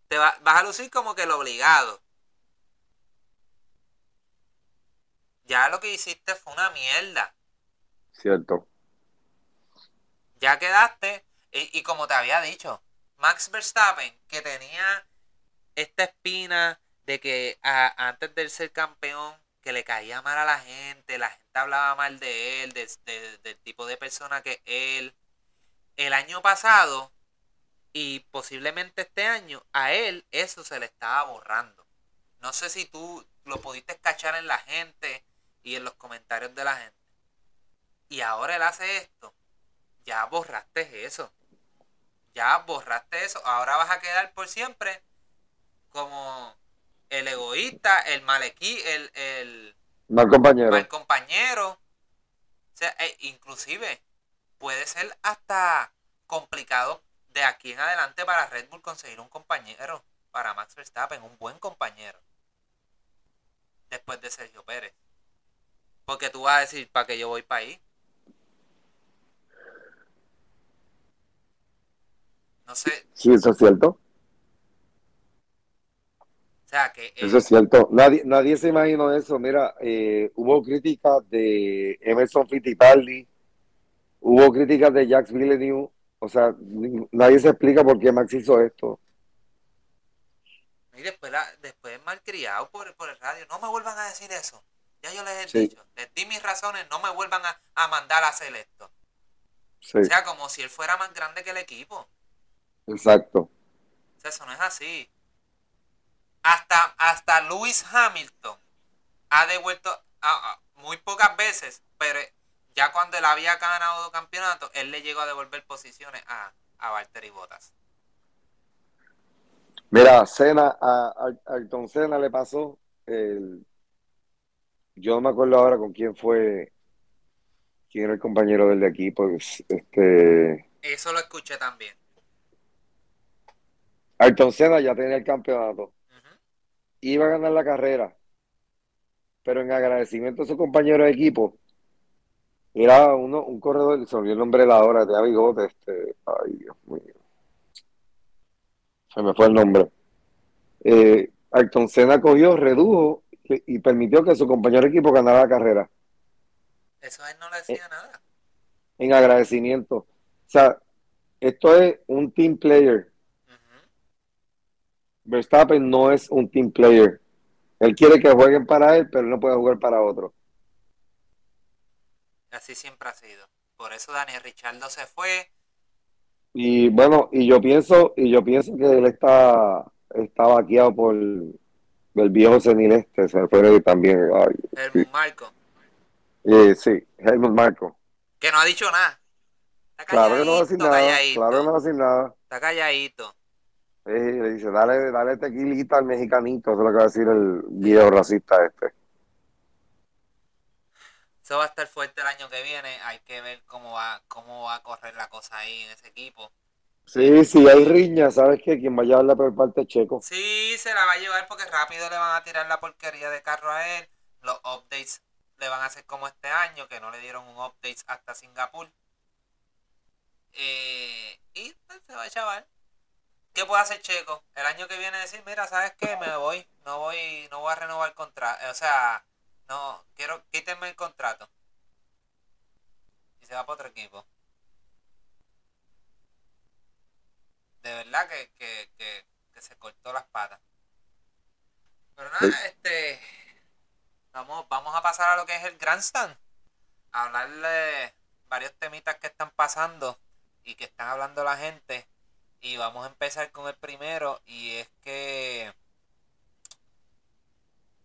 Te vas a lucir como que lo obligado. Ya lo que hiciste fue una mierda. Cierto. Ya quedaste y, como te había dicho, Max Verstappen, que tenía esta espina de que antes de ser campeón, que le caía mal a la gente, la gente hablaba mal de él, del tipo de persona que él. El año pasado y posiblemente este año, a él eso se le estaba borrando. No sé si tú lo pudiste cachar en la gente y en los comentarios de la gente. Y ahora él hace esto. Ya borraste eso ya borraste eso, ahora vas a quedar por siempre como el egoísta, el malequí, el, el mal compañero. Mal compañero. O sea, e inclusive puede ser hasta complicado de aquí en adelante para Red Bull conseguir un compañero para Max Verstappen, un buen compañero. Después de Sergio Pérez. Porque tú vas a decir, ¿para que yo voy para ahí? No sé. Sí, eso es cierto. O sea, que, Eso es cierto. Nadie, nadie se imaginó eso. Mira, eh, hubo críticas de Emerson Fittipaldi, hubo críticas de Jacques Villeneuve. O sea, nadie se explica por qué Max hizo esto. Y después, la, después malcriado por, por el radio. No me vuelvan a decir eso. Ya yo les he Sí. dicho. Les di mis razones. No me vuelvan a, a mandar a hacer esto. Sí, O sea, como si él fuera más grande que el equipo. Exacto. O sea, eso no es así. Hasta, hasta Lewis Hamilton ha devuelto a- a- muy pocas veces, pero ya cuando él había ganado dos campeonatos, él le llegó a devolver posiciones a, a Valtteri Bottas. Mira, Cena, a, Ayrton Senna le pasó el, yo no me acuerdo ahora con quién fue, quién era el compañero del de equipo, este, Eso lo escuché también. Ayrton Senna ya tenía el campeonato, iba a ganar la carrera, pero en agradecimiento a su compañero de equipo, era uno, un corredor, se olvidó el nombre de la hora, de bigote, este, ay Dios mío, se me fue el nombre. Eh, Ayrton Senna cogió, redujo y, y permitió que su compañero de equipo ganara la carrera Eso a él no le decía nada. en agradecimiento. O sea, esto es un team player. Verstappen no es un team player. Él quiere que jueguen para él, pero él no puede jugar para otro. Así siempre ha sido. Por eso Daniel Richardo se fue. Y bueno, y yo pienso, y yo pienso que él está, está vaqueado por el viejo senil este, se me fue también. Ay, Helmut Marco. eh, sí, Helmut Marco. Que no ha dicho nada. Está Claro que no va a decir nada, calladito. claro que no va a decir nada. Está calladito. Le dice, dale, dale tequilita al mexicanito, eso es lo que va a decir el viejo racista este. Eso va a estar fuerte el año que viene. Hay que ver cómo va, cómo va a correr la cosa ahí en ese equipo. Sí, sí, hay riña, ¿sabes qué? Quien va a llevar la peor parte es Checo. Sí, se la va a llevar porque rápido le van a tirar la porquería de carro a él. Los updates le van a hacer como este año, que no le dieron un update hasta Singapur. Eh, y pues, se va a chaval. ¿Qué puede hacer Checo? El año que viene decir, mira, ¿sabes qué? Me voy, no voy, no voy a renovar el contrato. O sea, no, quiero, quítenme el contrato. Y se va para otro equipo. De verdad que, que, que, que se cortó las patas. Pero nada, Sí. este. Vamos, vamos a pasar a lo que es el Grandstand. A hablarle varios temitas que están pasando y que están hablando la gente. Y vamos a empezar con el primero. Y es que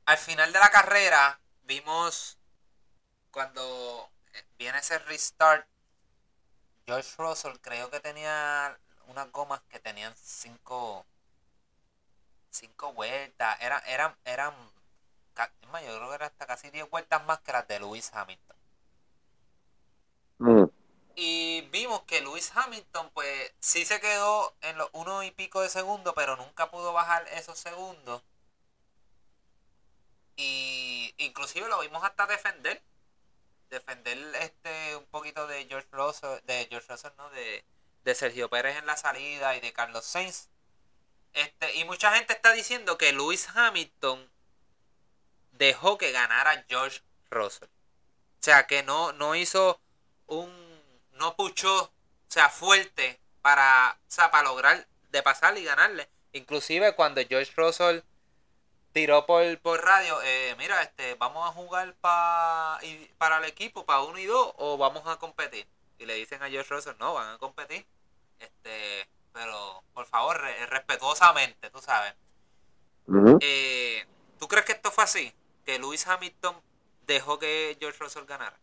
al final de la carrera vimos cuando viene ese restart. George Russell creo que tenía unas gomas que tenían cinco cinco vueltas. Eran, eran, eran, yo creo que eran hasta casi 10 vueltas más que las de Lewis Hamilton. Y vimos que Lewis Hamilton, pues, sí se quedó en los uno y pico de segundos, pero nunca pudo bajar esos segundos. Y inclusive lo vimos hasta defender. Defender este un poquito de George Russell, de George Russell, no, de, de Sergio Pérez en la salida y de Carlos Sainz. Este, y mucha gente está diciendo que Lewis Hamilton dejó que ganara George Russell. O sea, que no, no hizo un. No puchó, o sea, fuerte para, o sea, para lograr de pasar y ganarle. Inclusive cuando George Russell tiró por, por radio, eh, mira, este, vamos a jugar pa, y, para el equipo, para uno y dos, o vamos a competir. Y le dicen a George Russell, no, van a competir. Este, pero por favor, re- respetuosamente, tú sabes. Eh, ¿Tú crees que esto fue así? Que Lewis Hamilton dejó que George Russell ganara.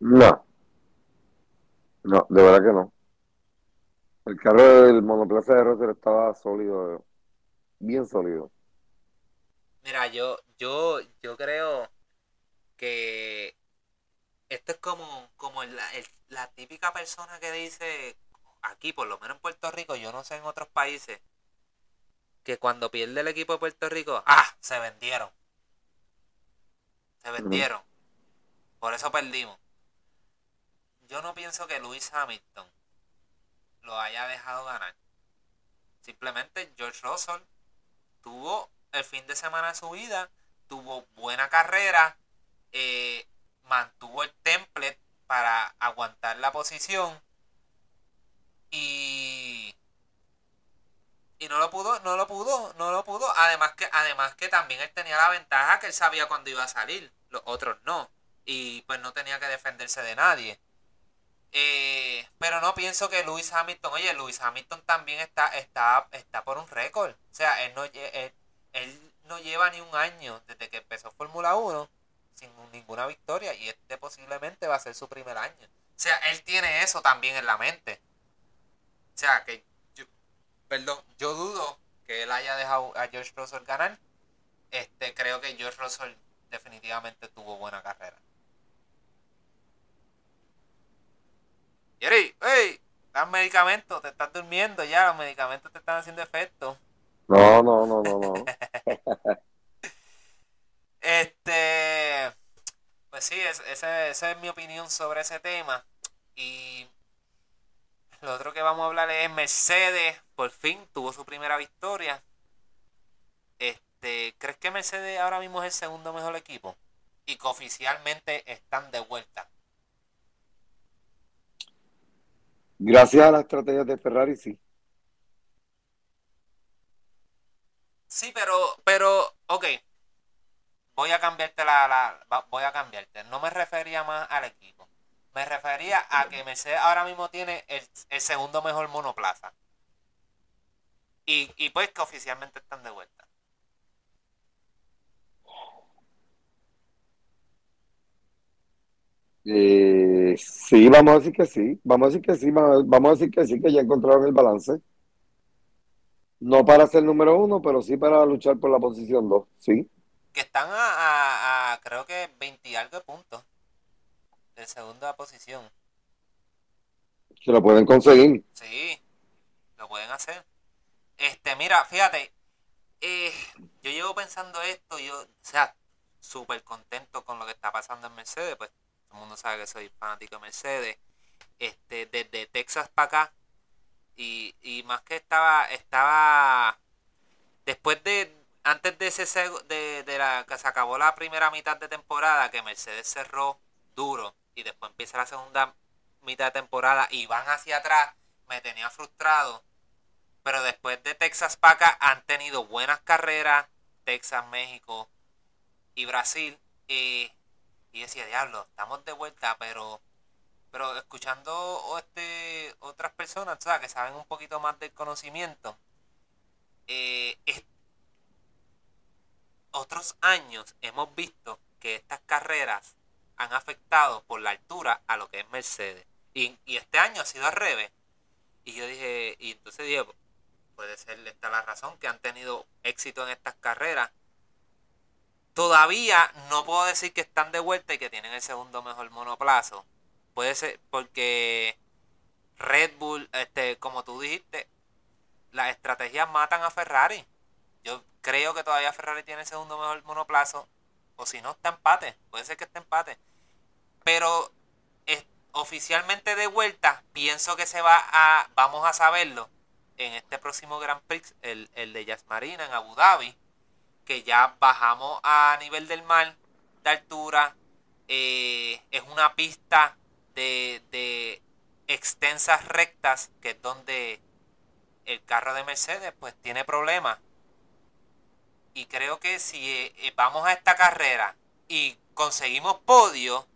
No. No, de verdad que no. El carro del monoplaza de Russell estaba sólido, bien sólido. Mira, yo, yo, yo creo que esto es como, como la, el- la típica persona que dice, aquí por lo menos en Puerto Rico, yo no sé en otros países, que cuando pierde el equipo de Puerto Rico, ah, se vendieron. Se vendieron. Por eso perdimos. Yo no pienso que Lewis Hamilton lo haya dejado ganar. Simplemente George Russell tuvo el fin de semana de su vida, tuvo buena carrera, eh, mantuvo el template para aguantar la posición y, y no lo pudo, no lo pudo, no lo pudo. Además que, además que también él tenía la ventaja que él sabía cuándo iba a salir, los otros no. Y pues no tenía que defenderse de nadie. Eh, pero no pienso que Lewis Hamilton, oye, Lewis Hamilton también está, está, está por un récord. O sea, él no, él, él no lleva ni un año desde que empezó Fórmula 1 sin ninguna victoria y este posiblemente va a ser su primer año. O sea, él tiene eso también en la mente. O sea, que yo, perdón, yo dudo que él haya dejado a George Russell ganar. Este, creo que George Russell definitivamente tuvo buena carrera. Yeri, hey, das medicamentos, te estás durmiendo ya, los medicamentos te están haciendo efecto. No, no, no, no, no. este, pues sí, esa es mi opinión sobre ese tema. Y lo otro que vamos a hablar es Mercedes, por fin tuvo su primera victoria. Este, ¿crees que Mercedes ahora mismo es el segundo mejor equipo? Y que oficialmente están de vuelta. Gracias a la estrategia de Ferrari, sí. Sí, pero, pero, ok. Voy a cambiarte la, la, voy a cambiarte. No me refería más al equipo. Me refería a que Mercedes ahora mismo tiene el, el segundo mejor monoplaza. Y, y pues que oficialmente están de vuelta. Eh, sí, vamos a decir que sí, vamos a decir que sí, vamos a decir que sí, que ya encontraron el balance. No para ser número uno, pero sí para luchar por la posición dos, sí. Que están a, creo que 20 y algo de puntos de segunda posición. Que lo pueden conseguir. Sí, lo pueden hacer. Este, mira, fíjate, eh, yo llevo pensando esto, yo, o sea, súper contento con lo que está pasando en Mercedes, pues todo el mundo sabe que soy fanático de Mercedes. Este, desde Texas para acá. Y, y más que estaba, estaba después de, antes de ese de, de la que se acabó la primera mitad de temporada, que Mercedes cerró duro y después empieza la segunda mitad de temporada y van hacia atrás, me tenía frustrado. Pero después de Texas para acá han tenido buenas carreras, Texas, México y Brasil. Y y decía, diablo, estamos de vuelta, pero pero escuchando este otras personas que saben un poquito más del conocimiento, eh, otros años hemos visto que estas carreras han afectado por la altura a lo que es Mercedes. Y, este año ha sido al revés. Y yo dije, y entonces dije, puede ser esta la razón que han tenido éxito en estas carreras Todavía no puedo decir que están de vuelta y que tienen el segundo mejor monoplazo. Puede ser porque Red Bull, este, como tú dijiste, las estrategias matan a Ferrari. Yo creo que todavía Ferrari tiene el segundo mejor monoplazo. O si no, está empate. Puede ser que esté empate. Pero es, oficialmente de vuelta, pienso que se va a. Vamos a saberlo en este próximo Grand Prix, el, el de Yas Marina en Abu Dhabi que ya bajamos a nivel del mar de altura. Eh, es una pista de, extensas rectas, que es donde el carro de Mercedes pues tiene problemas. Y creo que si eh, vamos a esta carrera y conseguimos podio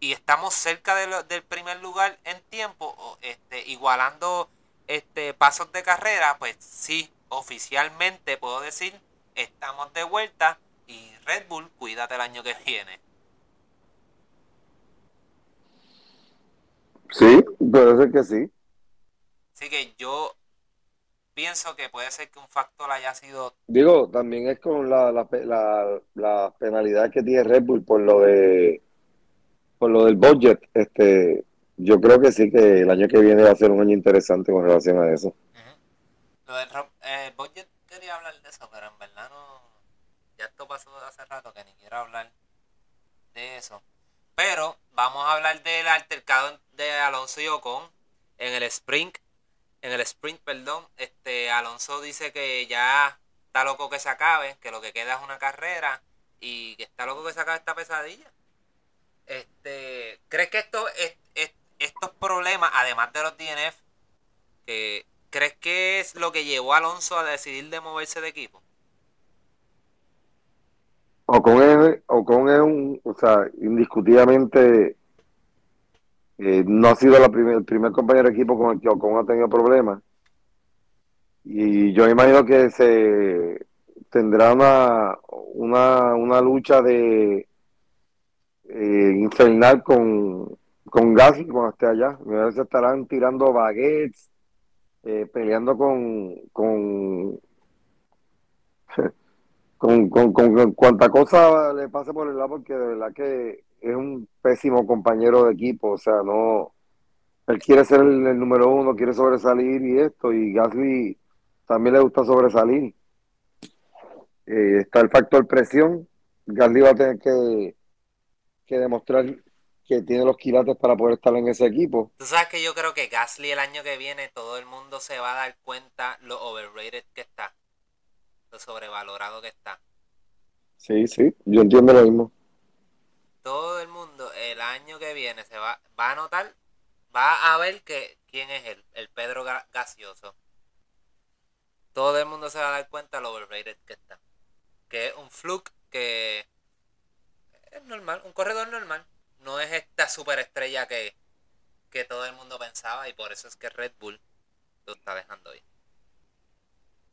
y estamos cerca del primer lugar en tiempo, este, igualando este, pasos de carrera, pues sí, oficialmente puedo decir estamos de vuelta y Red Bull, cuídate el año que viene. Sí, puede ser que sí. Así que yo pienso que puede ser que un factor haya sido... Digo, también es con la, la, la, la penalidad que tiene Red Bull por lo de por lo del budget. Este, yo creo que sí que el año que viene va a ser un año interesante con relación a eso. Lo del eh, budget quería hablar de eso, pero en verdad no. Ya pasó hace rato que ni quiero hablar de eso. Pero vamos a hablar del altercado de Alonso y Ocon en el sprint. En el sprint, perdón. Este Alonso dice que ya está loco que se acabe, que lo que queda es una carrera y que está loco que se acabe esta pesadilla. Este, ¿crees que esto, estos problemas, además de los DNF, que ¿crees que es lo que llevó a Alonso a decidir de moverse de equipo? Ocon es, Ocon es un, o sea, indiscutiblemente eh, no ha sido la primer, el primer compañero de equipo con el que Ocon ha tenido problemas. Y yo imagino que se tendrá una, una, una lucha de eh, infernal con, con Gasly cuando esté allá. A veces estarán tirando baguettes, eh, peleando con, con con, con, con, cuanta cosa le pase por el lado, porque de verdad que es un pésimo compañero de equipo, o sea, no, él quiere ser el, número uno, quiere sobresalir y esto, y Gasly también le gusta sobresalir. Eh, está el factor presión, Gasly va a tener que, que demostrar que tiene los quilates para poder estar en ese equipo. Tú sabes que yo creo que Gasly el año que viene todo el mundo se va a dar cuenta lo overrated que está sobrevalorado que está. Sí, sí, yo entiendo lo mismo. Todo el mundo el año que viene se va, va a notar, va a ver que quién es él, el Pedro Gaseoso. Todo el mundo se va a dar cuenta lo overrated que está. Que es un fluke que es normal, un corredor normal. No es esta superestrella que, que todo el mundo pensaba y por eso es que Red Bull lo está dejando ahí.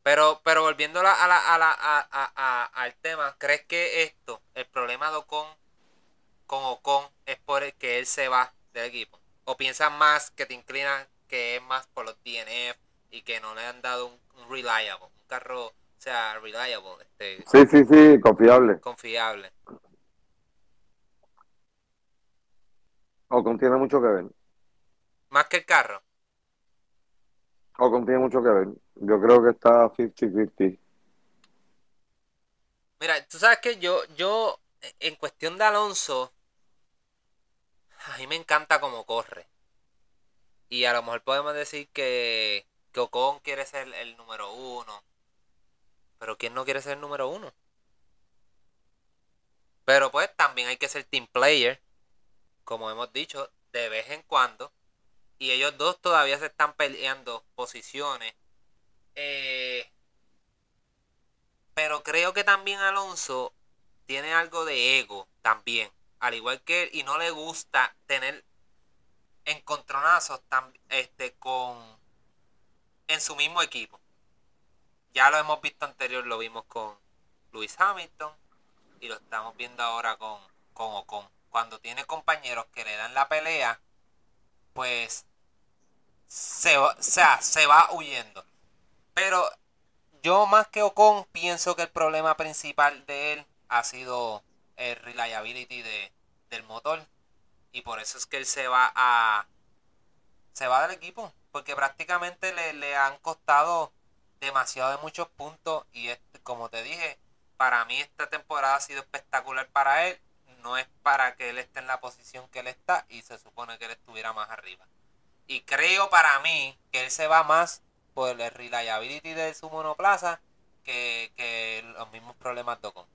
Pero, pero volviendo a la, a la, a al tema, ¿crees que esto, el problema de Ocon con Ocon, es por el que él se va del equipo? ¿O piensas más que te inclinan que es más por los DNF y que no le han dado un, reliable, un carro, o sea, reliable? Este, sí, sí, sí, confiable. Confiable. Ocon tiene mucho que ver. ¿Más que el carro? Ocon tiene mucho que ver. Yo creo que está 50-50. Mira, tú sabes que yo, yo, en cuestión de Alonso, a mí me encanta cómo corre. Y a lo mejor podemos decir que, que Ocon quiere ser el número uno. Pero ¿quién no quiere ser el número uno? Pero pues también hay que ser team player, como hemos dicho, de vez en cuando. Y ellos dos todavía se están peleando posiciones eh, pero creo que también Alonso tiene algo de ego también. Al igual que él, y no le gusta tener encontronazos este, con en su mismo equipo. Ya lo hemos visto anterior, lo vimos con Luis Hamilton y lo estamos viendo ahora con, con Ocon. Cuando tiene compañeros que le dan la pelea, pues se, o sea, se va huyendo. Pero yo más que Ocon pienso que el problema principal de él ha sido el reliability de, del motor. Y por eso es que él se va a. Se va del equipo. Porque prácticamente le, le han costado demasiado de muchos puntos. Y este, como te dije, para mí esta temporada ha sido espectacular para él. No es para que él esté en la posición que él está. Y se supone que él estuviera más arriba. Y creo para mí que él se va más por el reliability de su monoplaza que, los mismos problemas de Ocon.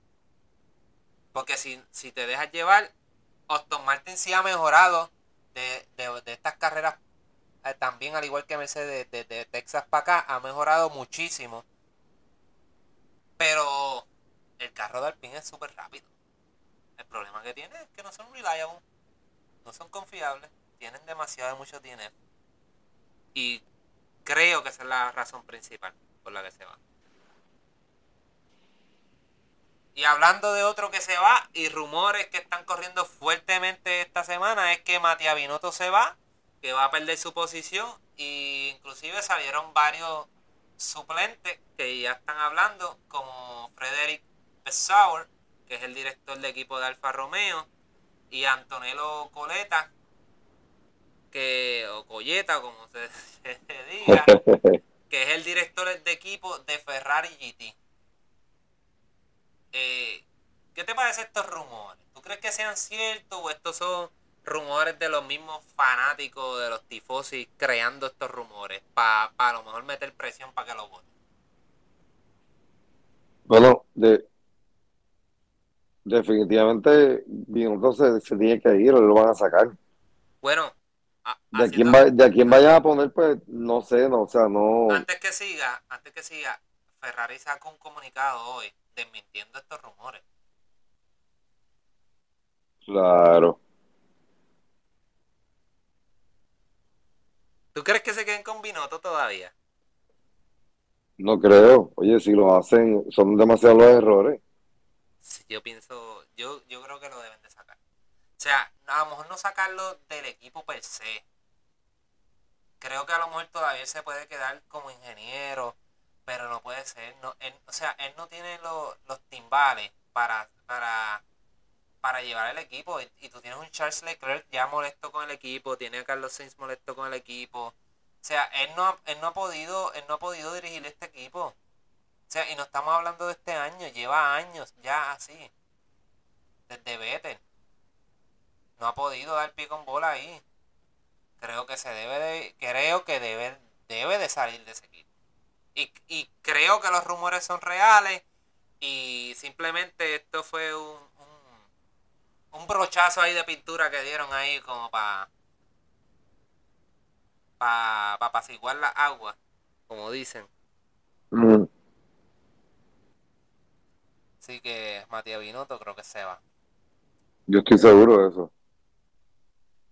Porque si, si te dejas llevar, Aston Martin sí ha mejorado de, estas carreras eh, también, al igual que Mercedes de, de Texas para acá, ha mejorado muchísimo. Pero el carro de Alpine es súper rápido. El problema que tiene es que no son reliable, no son confiables, tienen demasiado de mucho dinero. Y Creo que esa es la razón principal por la que se va. Y hablando de otro que se va y rumores que están corriendo fuertemente esta semana es que Matías Binotto se va, que va a perder su posición e inclusive salieron varios suplentes que ya están hablando como Frederick Bessauer, que es el director de equipo de Alfa Romeo, y Antonello Coleta, que, o Colleta, como se, diga, que es el director de equipo de Ferrari GT. Eh, ¿Qué te parece estos rumores? ¿Tú crees que sean ciertos o estos son rumores de los mismos fanáticos de los tifosi creando estos rumores para a lo mejor meter presión para que lo voten? Bueno, de, definitivamente entonces se tiene que ir o lo van a sacar. Bueno, de quién, va, de quién vayan a poner, pues no sé, no, o sea, no. Antes que siga, antes que siga, Ferrari sacó un comunicado hoy desmintiendo estos rumores. Claro. ¿Tú crees que se queden con Binotto todavía? No creo. Oye, si lo hacen, son demasiados los errores. Sí, yo pienso, yo, yo creo que lo deben de sacar. O sea, a lo mejor no sacarlo del equipo per se. Creo que a lo mejor todavía se puede quedar como ingeniero, pero no puede ser. No, o sea, él no tiene los timbales para, para, para llevar el equipo. Y, tú tienes un Charles Leclerc ya molesto con el equipo, tiene a Carlos Sainz molesto con el equipo. O sea, él no, él no ha podido, él no ha podido dirigir este equipo. O sea, y no estamos hablando de este año, lleva años ya así. Desde Vettel no ha podido dar pie con bola ahí. Creo que se debe de, creo que debe, debe de salir de ese equipo. Y, y creo que los rumores son reales y simplemente esto fue un, un, brochazo ahí de pintura que dieron ahí como para para pa apaciguar la agua, como dicen. Mm. Así que Matías Binotto creo que se va. Yo estoy seguro de eso.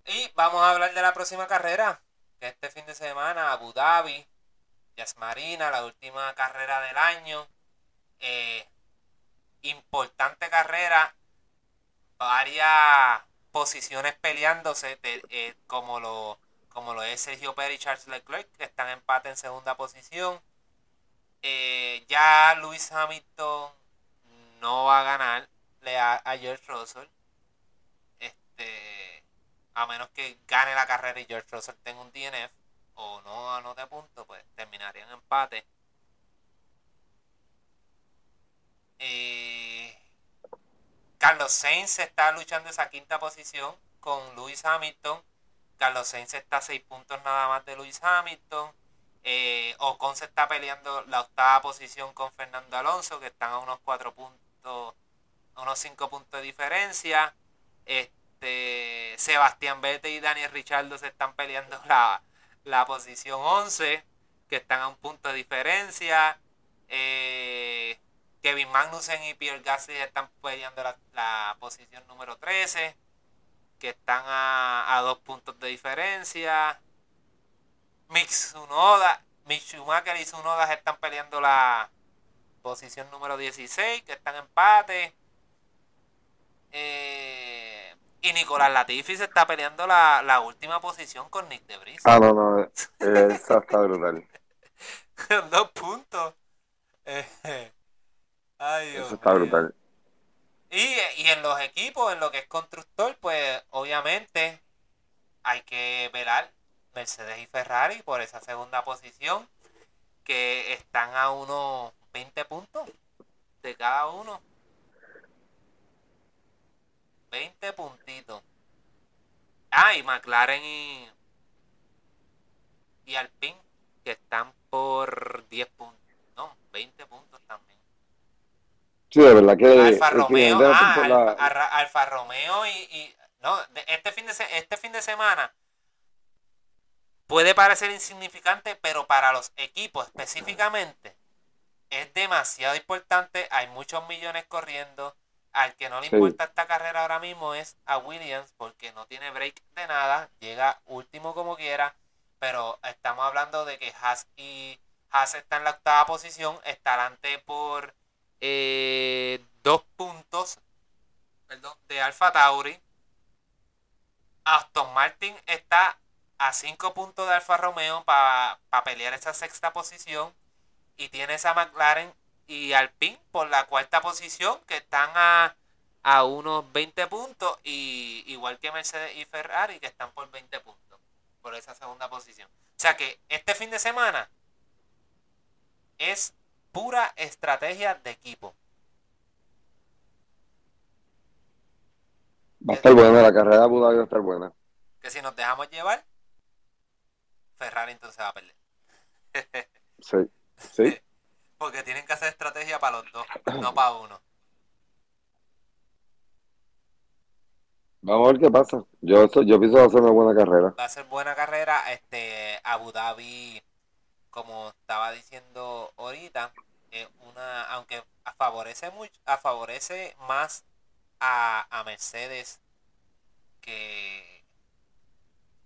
Y vamos a hablar de la próxima carrera, que este fin de semana, Abu Dhabi, Yas Marina, la última carrera del año. Eh, importante carrera, varias posiciones peleándose, eh, como, lo, como lo es Sergio Pérez y Charles Leclerc, que están en empate en segunda posición. Eh, ya Luis Hamilton no va a ganarle a, a George Russell. Este a menos que gane la carrera y George Russell tenga un DNF o no anote punto, pues terminaría en empate. Eh, Carlos Sainz está luchando esa quinta posición con Lewis Hamilton. Carlos Sainz está a seis puntos nada más de Lewis Hamilton. Eh, Ocon se está peleando la octava posición con Fernando Alonso, que están a unos cuatro puntos, unos cinco puntos de diferencia. Este, este, Sebastián Vettel y Daniel Richardo se están peleando la, posición 11, que están a un punto de diferencia. Eh, Kevin Magnussen y Pierre Gasly están peleando la, posición número 13, que están a, dos puntos de diferencia. Mick Tsunoda, Mick Schumacher y Tsunoda están peleando la posición número 16, que están en empate. Eh, y Nicolás Latifi se está peleando la, última posición con Nick Debris. Ah, no, no. Esa está brutal. Dos puntos. Ay, Dios Eso está brutal. Y, y en los equipos, en lo que es constructor, pues obviamente hay que velar Mercedes y Ferrari por esa segunda posición que están a unos 20 puntos de cada uno. 20 puntitos. Ah, y McLaren y, y Alpine, que están por 10 puntos. No, 20 puntos también. Sí, de verdad que. Alfa Romeo, ah, Alfa, Romeo y, y. no, este fin, de, este fin de semana puede parecer insignificante, pero para los equipos específicamente es demasiado importante. Hay muchos millones corriendo al que no le importa esta carrera ahora mismo es a Williams porque no tiene break de nada, llega último como quiera, pero estamos hablando de que Haas y Haas está en la octava posición, está adelante por eh, dos puntos perdón, de Alfa Tauri. Aston Martin está a cinco puntos de Alfa Romeo para pelear esa sexta posición y tiene esa McLaren y Alpine por la cuarta posición, que están a, a unos 20 puntos, y igual que Mercedes y Ferrari, que están por 20 puntos, por esa segunda posición. O sea que este fin de semana es pura estrategia de equipo. Va a estar buena, la carrera de Abu va a estar buena. Que si nos dejamos llevar, Ferrari entonces va a perder. sí, sí. Porque tienen que hacer estrategia para los dos, no para uno. Vamos a ver qué pasa. Yo, yo pienso hacer una buena carrera. Va a ser buena carrera. Este, Abu Dhabi, como estaba diciendo ahorita, es una, aunque favorece mucho, favorece más a, a Mercedes que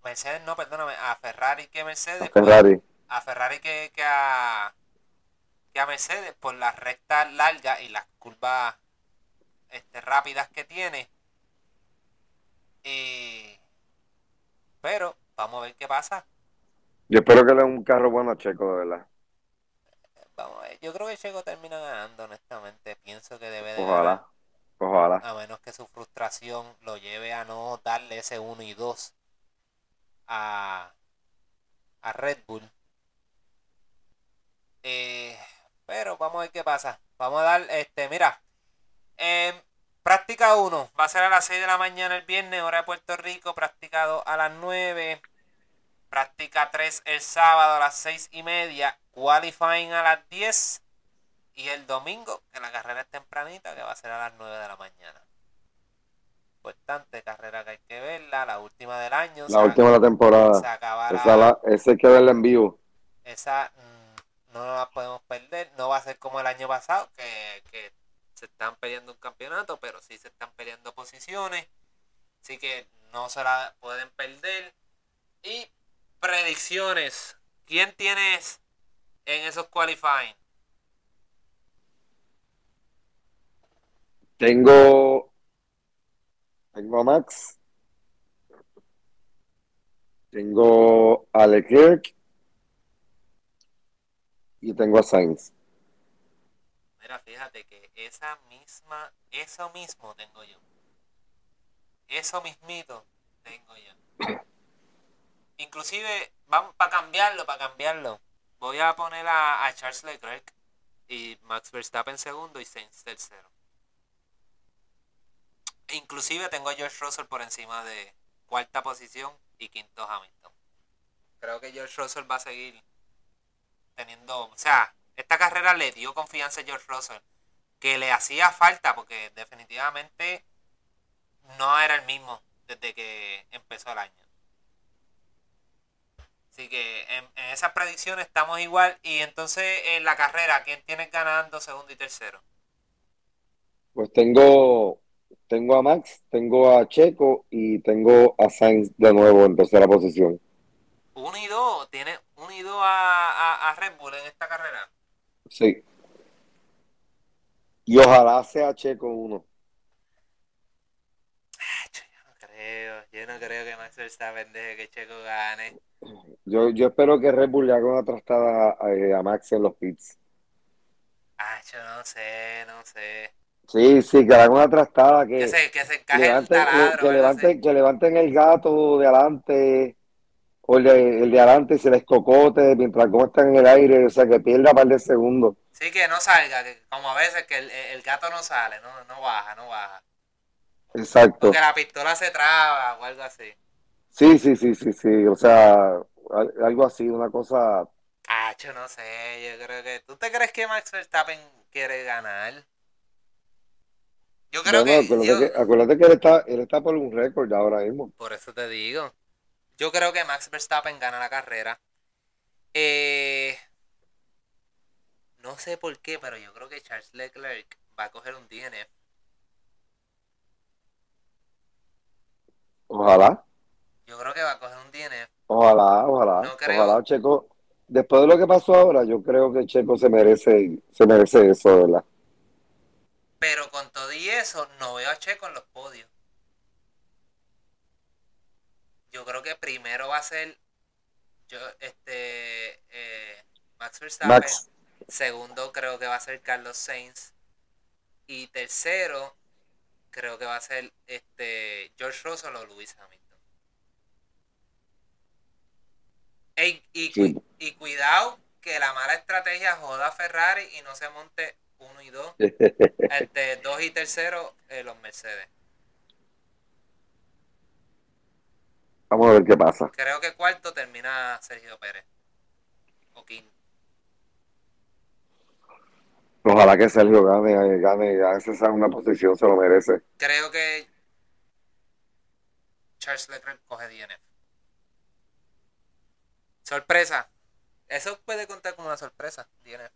Mercedes no, perdóname, a Ferrari que Mercedes. pues, Ferrari. a Ferrari que, que a a Mercedes por las rectas largas y las curvas este, rápidas que tiene. Eh, pero vamos a ver qué pasa. Yo espero que le den un carro bueno a Checo, de verdad. Vamos a ver. Yo creo que Checo termina ganando, honestamente. Pienso que debe de Ojalá. Ojalá. ganar, a menos que su frustración lo lleve a no darle ese 1 y 2 a, a Red Bull. Eh, pero vamos a ver qué pasa. Vamos a dar, este, mira, em, práctica 1 va a ser a las 6 de la mañana el viernes, hora de Puerto Rico. Práctica 2 a las 9. Práctica 3 el sábado a las 6 y media. Qualifying a las 10. Y el domingo, que la carrera es tempranita, que va a ser a las 9 de la mañana. Importante carrera que hay que verla, la última del año. La última de la temporada. se. Esa, la, esa hay que verla en vivo. Esa no la podemos perder. No va a ser como el año pasado, que, que se están peleando un campeonato, pero sí se están peleando posiciones. Así que no se la pueden perder. Y predicciones. ¿Quién tienes en esos qualifying? Tengo, tengo a Max. Tengo a Leclerc. Y tengo a Sainz. Mira, fíjate que esa misma, eso mismo tengo yo. Eso mismito tengo yo. Inclusive, vamos para cambiarlo, para cambiarlo. Voy a poner a, a Charles Leclerc y Max Verstappen segundo y Sainz tercero. Inclusive tengo a George Russell por encima de cuarta posición y quinto Hamilton. Creo que George Russell va a seguir teniendo, o sea, esta carrera le dio confianza a George Russell que le hacía falta porque definitivamente no era el mismo desde que empezó el año. Así que en, en esas predicciones estamos igual y entonces en la carrera, ¿quién tiene ganando segundo y tercero? Pues tengo, tengo a Max, tengo a Checo y tengo a Sainz de nuevo en tercera posición. Uno y dos, tiene uno y dos a, a, a Red Bull en esta carrera. Sí. Y ojalá sea Checo uno. Yo no creo, yo no creo que Max Verstappen deje que Checo gane. Yo, yo espero que Red Bull le haga una trastada a, a Max en los pits. Ah, yo no sé, no sé. Sí, sí, que haga una trastada, que, Que se, que se que encaje el levanten, taladro. que, ¿verdad? levanten, que levanten el gato de adelante o el de, el de adelante se les cocote mientras como están en el aire, o sea, que pierda un par de segundos. Sí, que no salga, que como a veces que el, el gato no sale, no, no baja, no baja. Exacto. Porque la pistola se traba o algo así. Sí, sí, sí, sí, sí, o sea, al- algo así, una cosa, Ah, yo no sé, yo creo que... ¿Tú te crees que Max Verstappen quiere ganar? Yo creo bueno, que... acuérdate yo- que, acuérdate que él está, él está por un récord ahora mismo. Por eso te digo. Yo creo que Max Verstappen gana la carrera. Eh, no sé por qué, pero yo creo que Charles Leclerc va a coger un DNF. Ojalá, Yo creo que va a coger un DNF. ojalá, ojalá, No creo. ojalá, Checo. Después de lo que pasó ahora, yo creo que Checo se merece, se merece eso, ¿verdad? Pero con todo y eso, no veo a Checo en los podios. Yo creo que primero va a ser yo, este eh, Max Verstappen. Max, Segundo creo que va a ser Carlos Sainz. Y tercero creo que va a ser este George Russell o Lewis Hamilton. Y, Sí. y cuidado que la mala estrategia joda a Ferrari y no se monte uno y dos. Este, dos y tercero eh, los Mercedes. Vamos a ver qué pasa. Creo que cuarto termina Sergio Pérez. O quinto. Ojalá que Sergio gane, gane, gane esa una posición, se lo merece. Creo que Charles Leclerc coge DNF. Sorpresa. Eso puede contar como una sorpresa, DNF.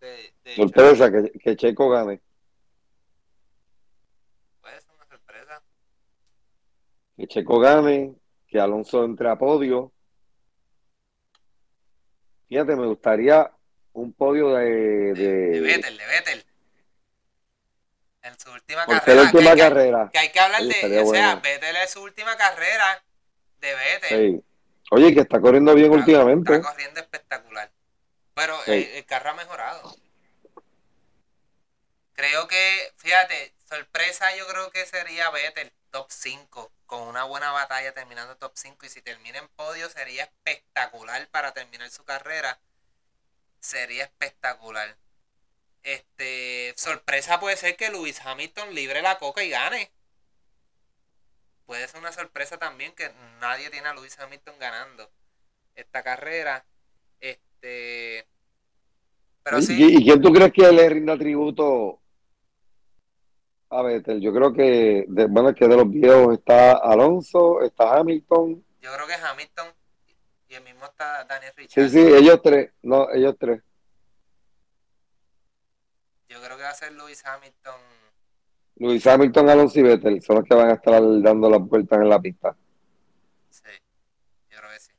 De, de sorpresa, que, que Checo gane. Puede ser una sorpresa. Que Checo gane, que Alonso entre a podio. Fíjate, me gustaría un podio de. De, de Vettel, de Vettel. En su última Por carrera. Última que, carrera. Que hay que hablar de. O sea, bueno. Vettel es su última carrera de Vettel. Sí. Oye, que está corriendo bien Está- últimamente. Está corriendo espectacular. Pero Sí. el, el carro ha mejorado. Creo que, fíjate, sorpresa yo creo que sería Vettel top 5 con una buena batalla terminando top 5 y si termina en podio sería espectacular para terminar su carrera. Sería espectacular. Este, sorpresa puede ser que Lewis Hamilton libre la coca y gane. Puede ser una sorpresa también que nadie tiene a Lewis Hamilton ganando esta carrera. Este, pero ¿Y, sí, y quién tú crees que le rinda tributo a Vettel? Yo creo que, de, bueno, que de los viejos está Alonso, está Hamilton. yo creo que Hamilton y el mismo está Daniel Sí, Ricciardo. sí, ellos tres. No, ellos tres. Yo creo que va a ser Lewis Hamilton. Luis Hamilton, Alonso y Vettel son los que van a estar dando las vueltas en la pista. Sí, yo creo que sí.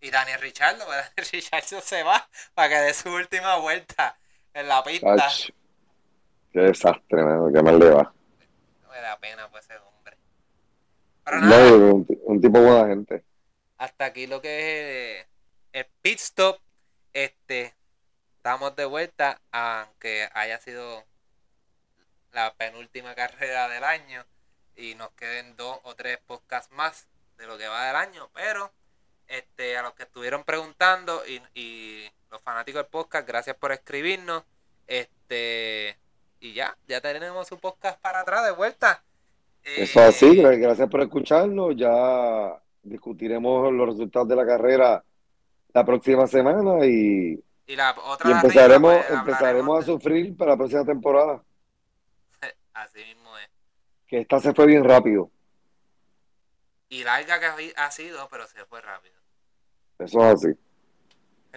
Y Daniel Richardo, pues Daniel Richardo se va para que dé su última vuelta en la pista. Ach, qué desastre, mano, qué mal le va. Me da pena pues ese hombre. Pero No, un, un tipo buena gente. hasta aquí lo que es el pit stop. Este, estamos de vuelta, aunque haya sido la penúltima carrera del año y nos queden dos o tres podcasts más de lo que va del año, pero este a los que estuvieron preguntando y, y los fanáticos del podcast, gracias por escribirnos. Este y ya, ya tenemos su podcast para atrás de vuelta. Eso Eh, así, gra- gracias por escucharnos. Ya discutiremos los resultados de la carrera la próxima semana y, y la otra y de arriba, empezaremos, pues, empezaremos a sufrir para la próxima temporada. Así mismo es. Que esta se fue bien rápido. Y larga que ha sido, pero se fue rápido. Eso es así.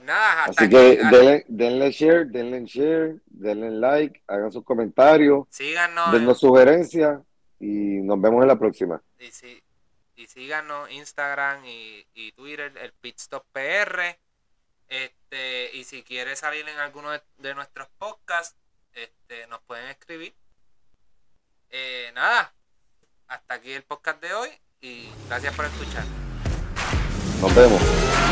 Nada, Así que denle, denle share, denle share, denle like, hagan sus comentarios, síganos dennos sugerencias y nos vemos en la próxima. y, sí- y síganos Instagram y, y Twitter, el Pitstop PR. Este, y si quieres salir en alguno de, de nuestros podcasts, este, nos pueden escribir. Eh, nada, hasta aquí el podcast de hoy y gracias por escuchar. Nos vemos.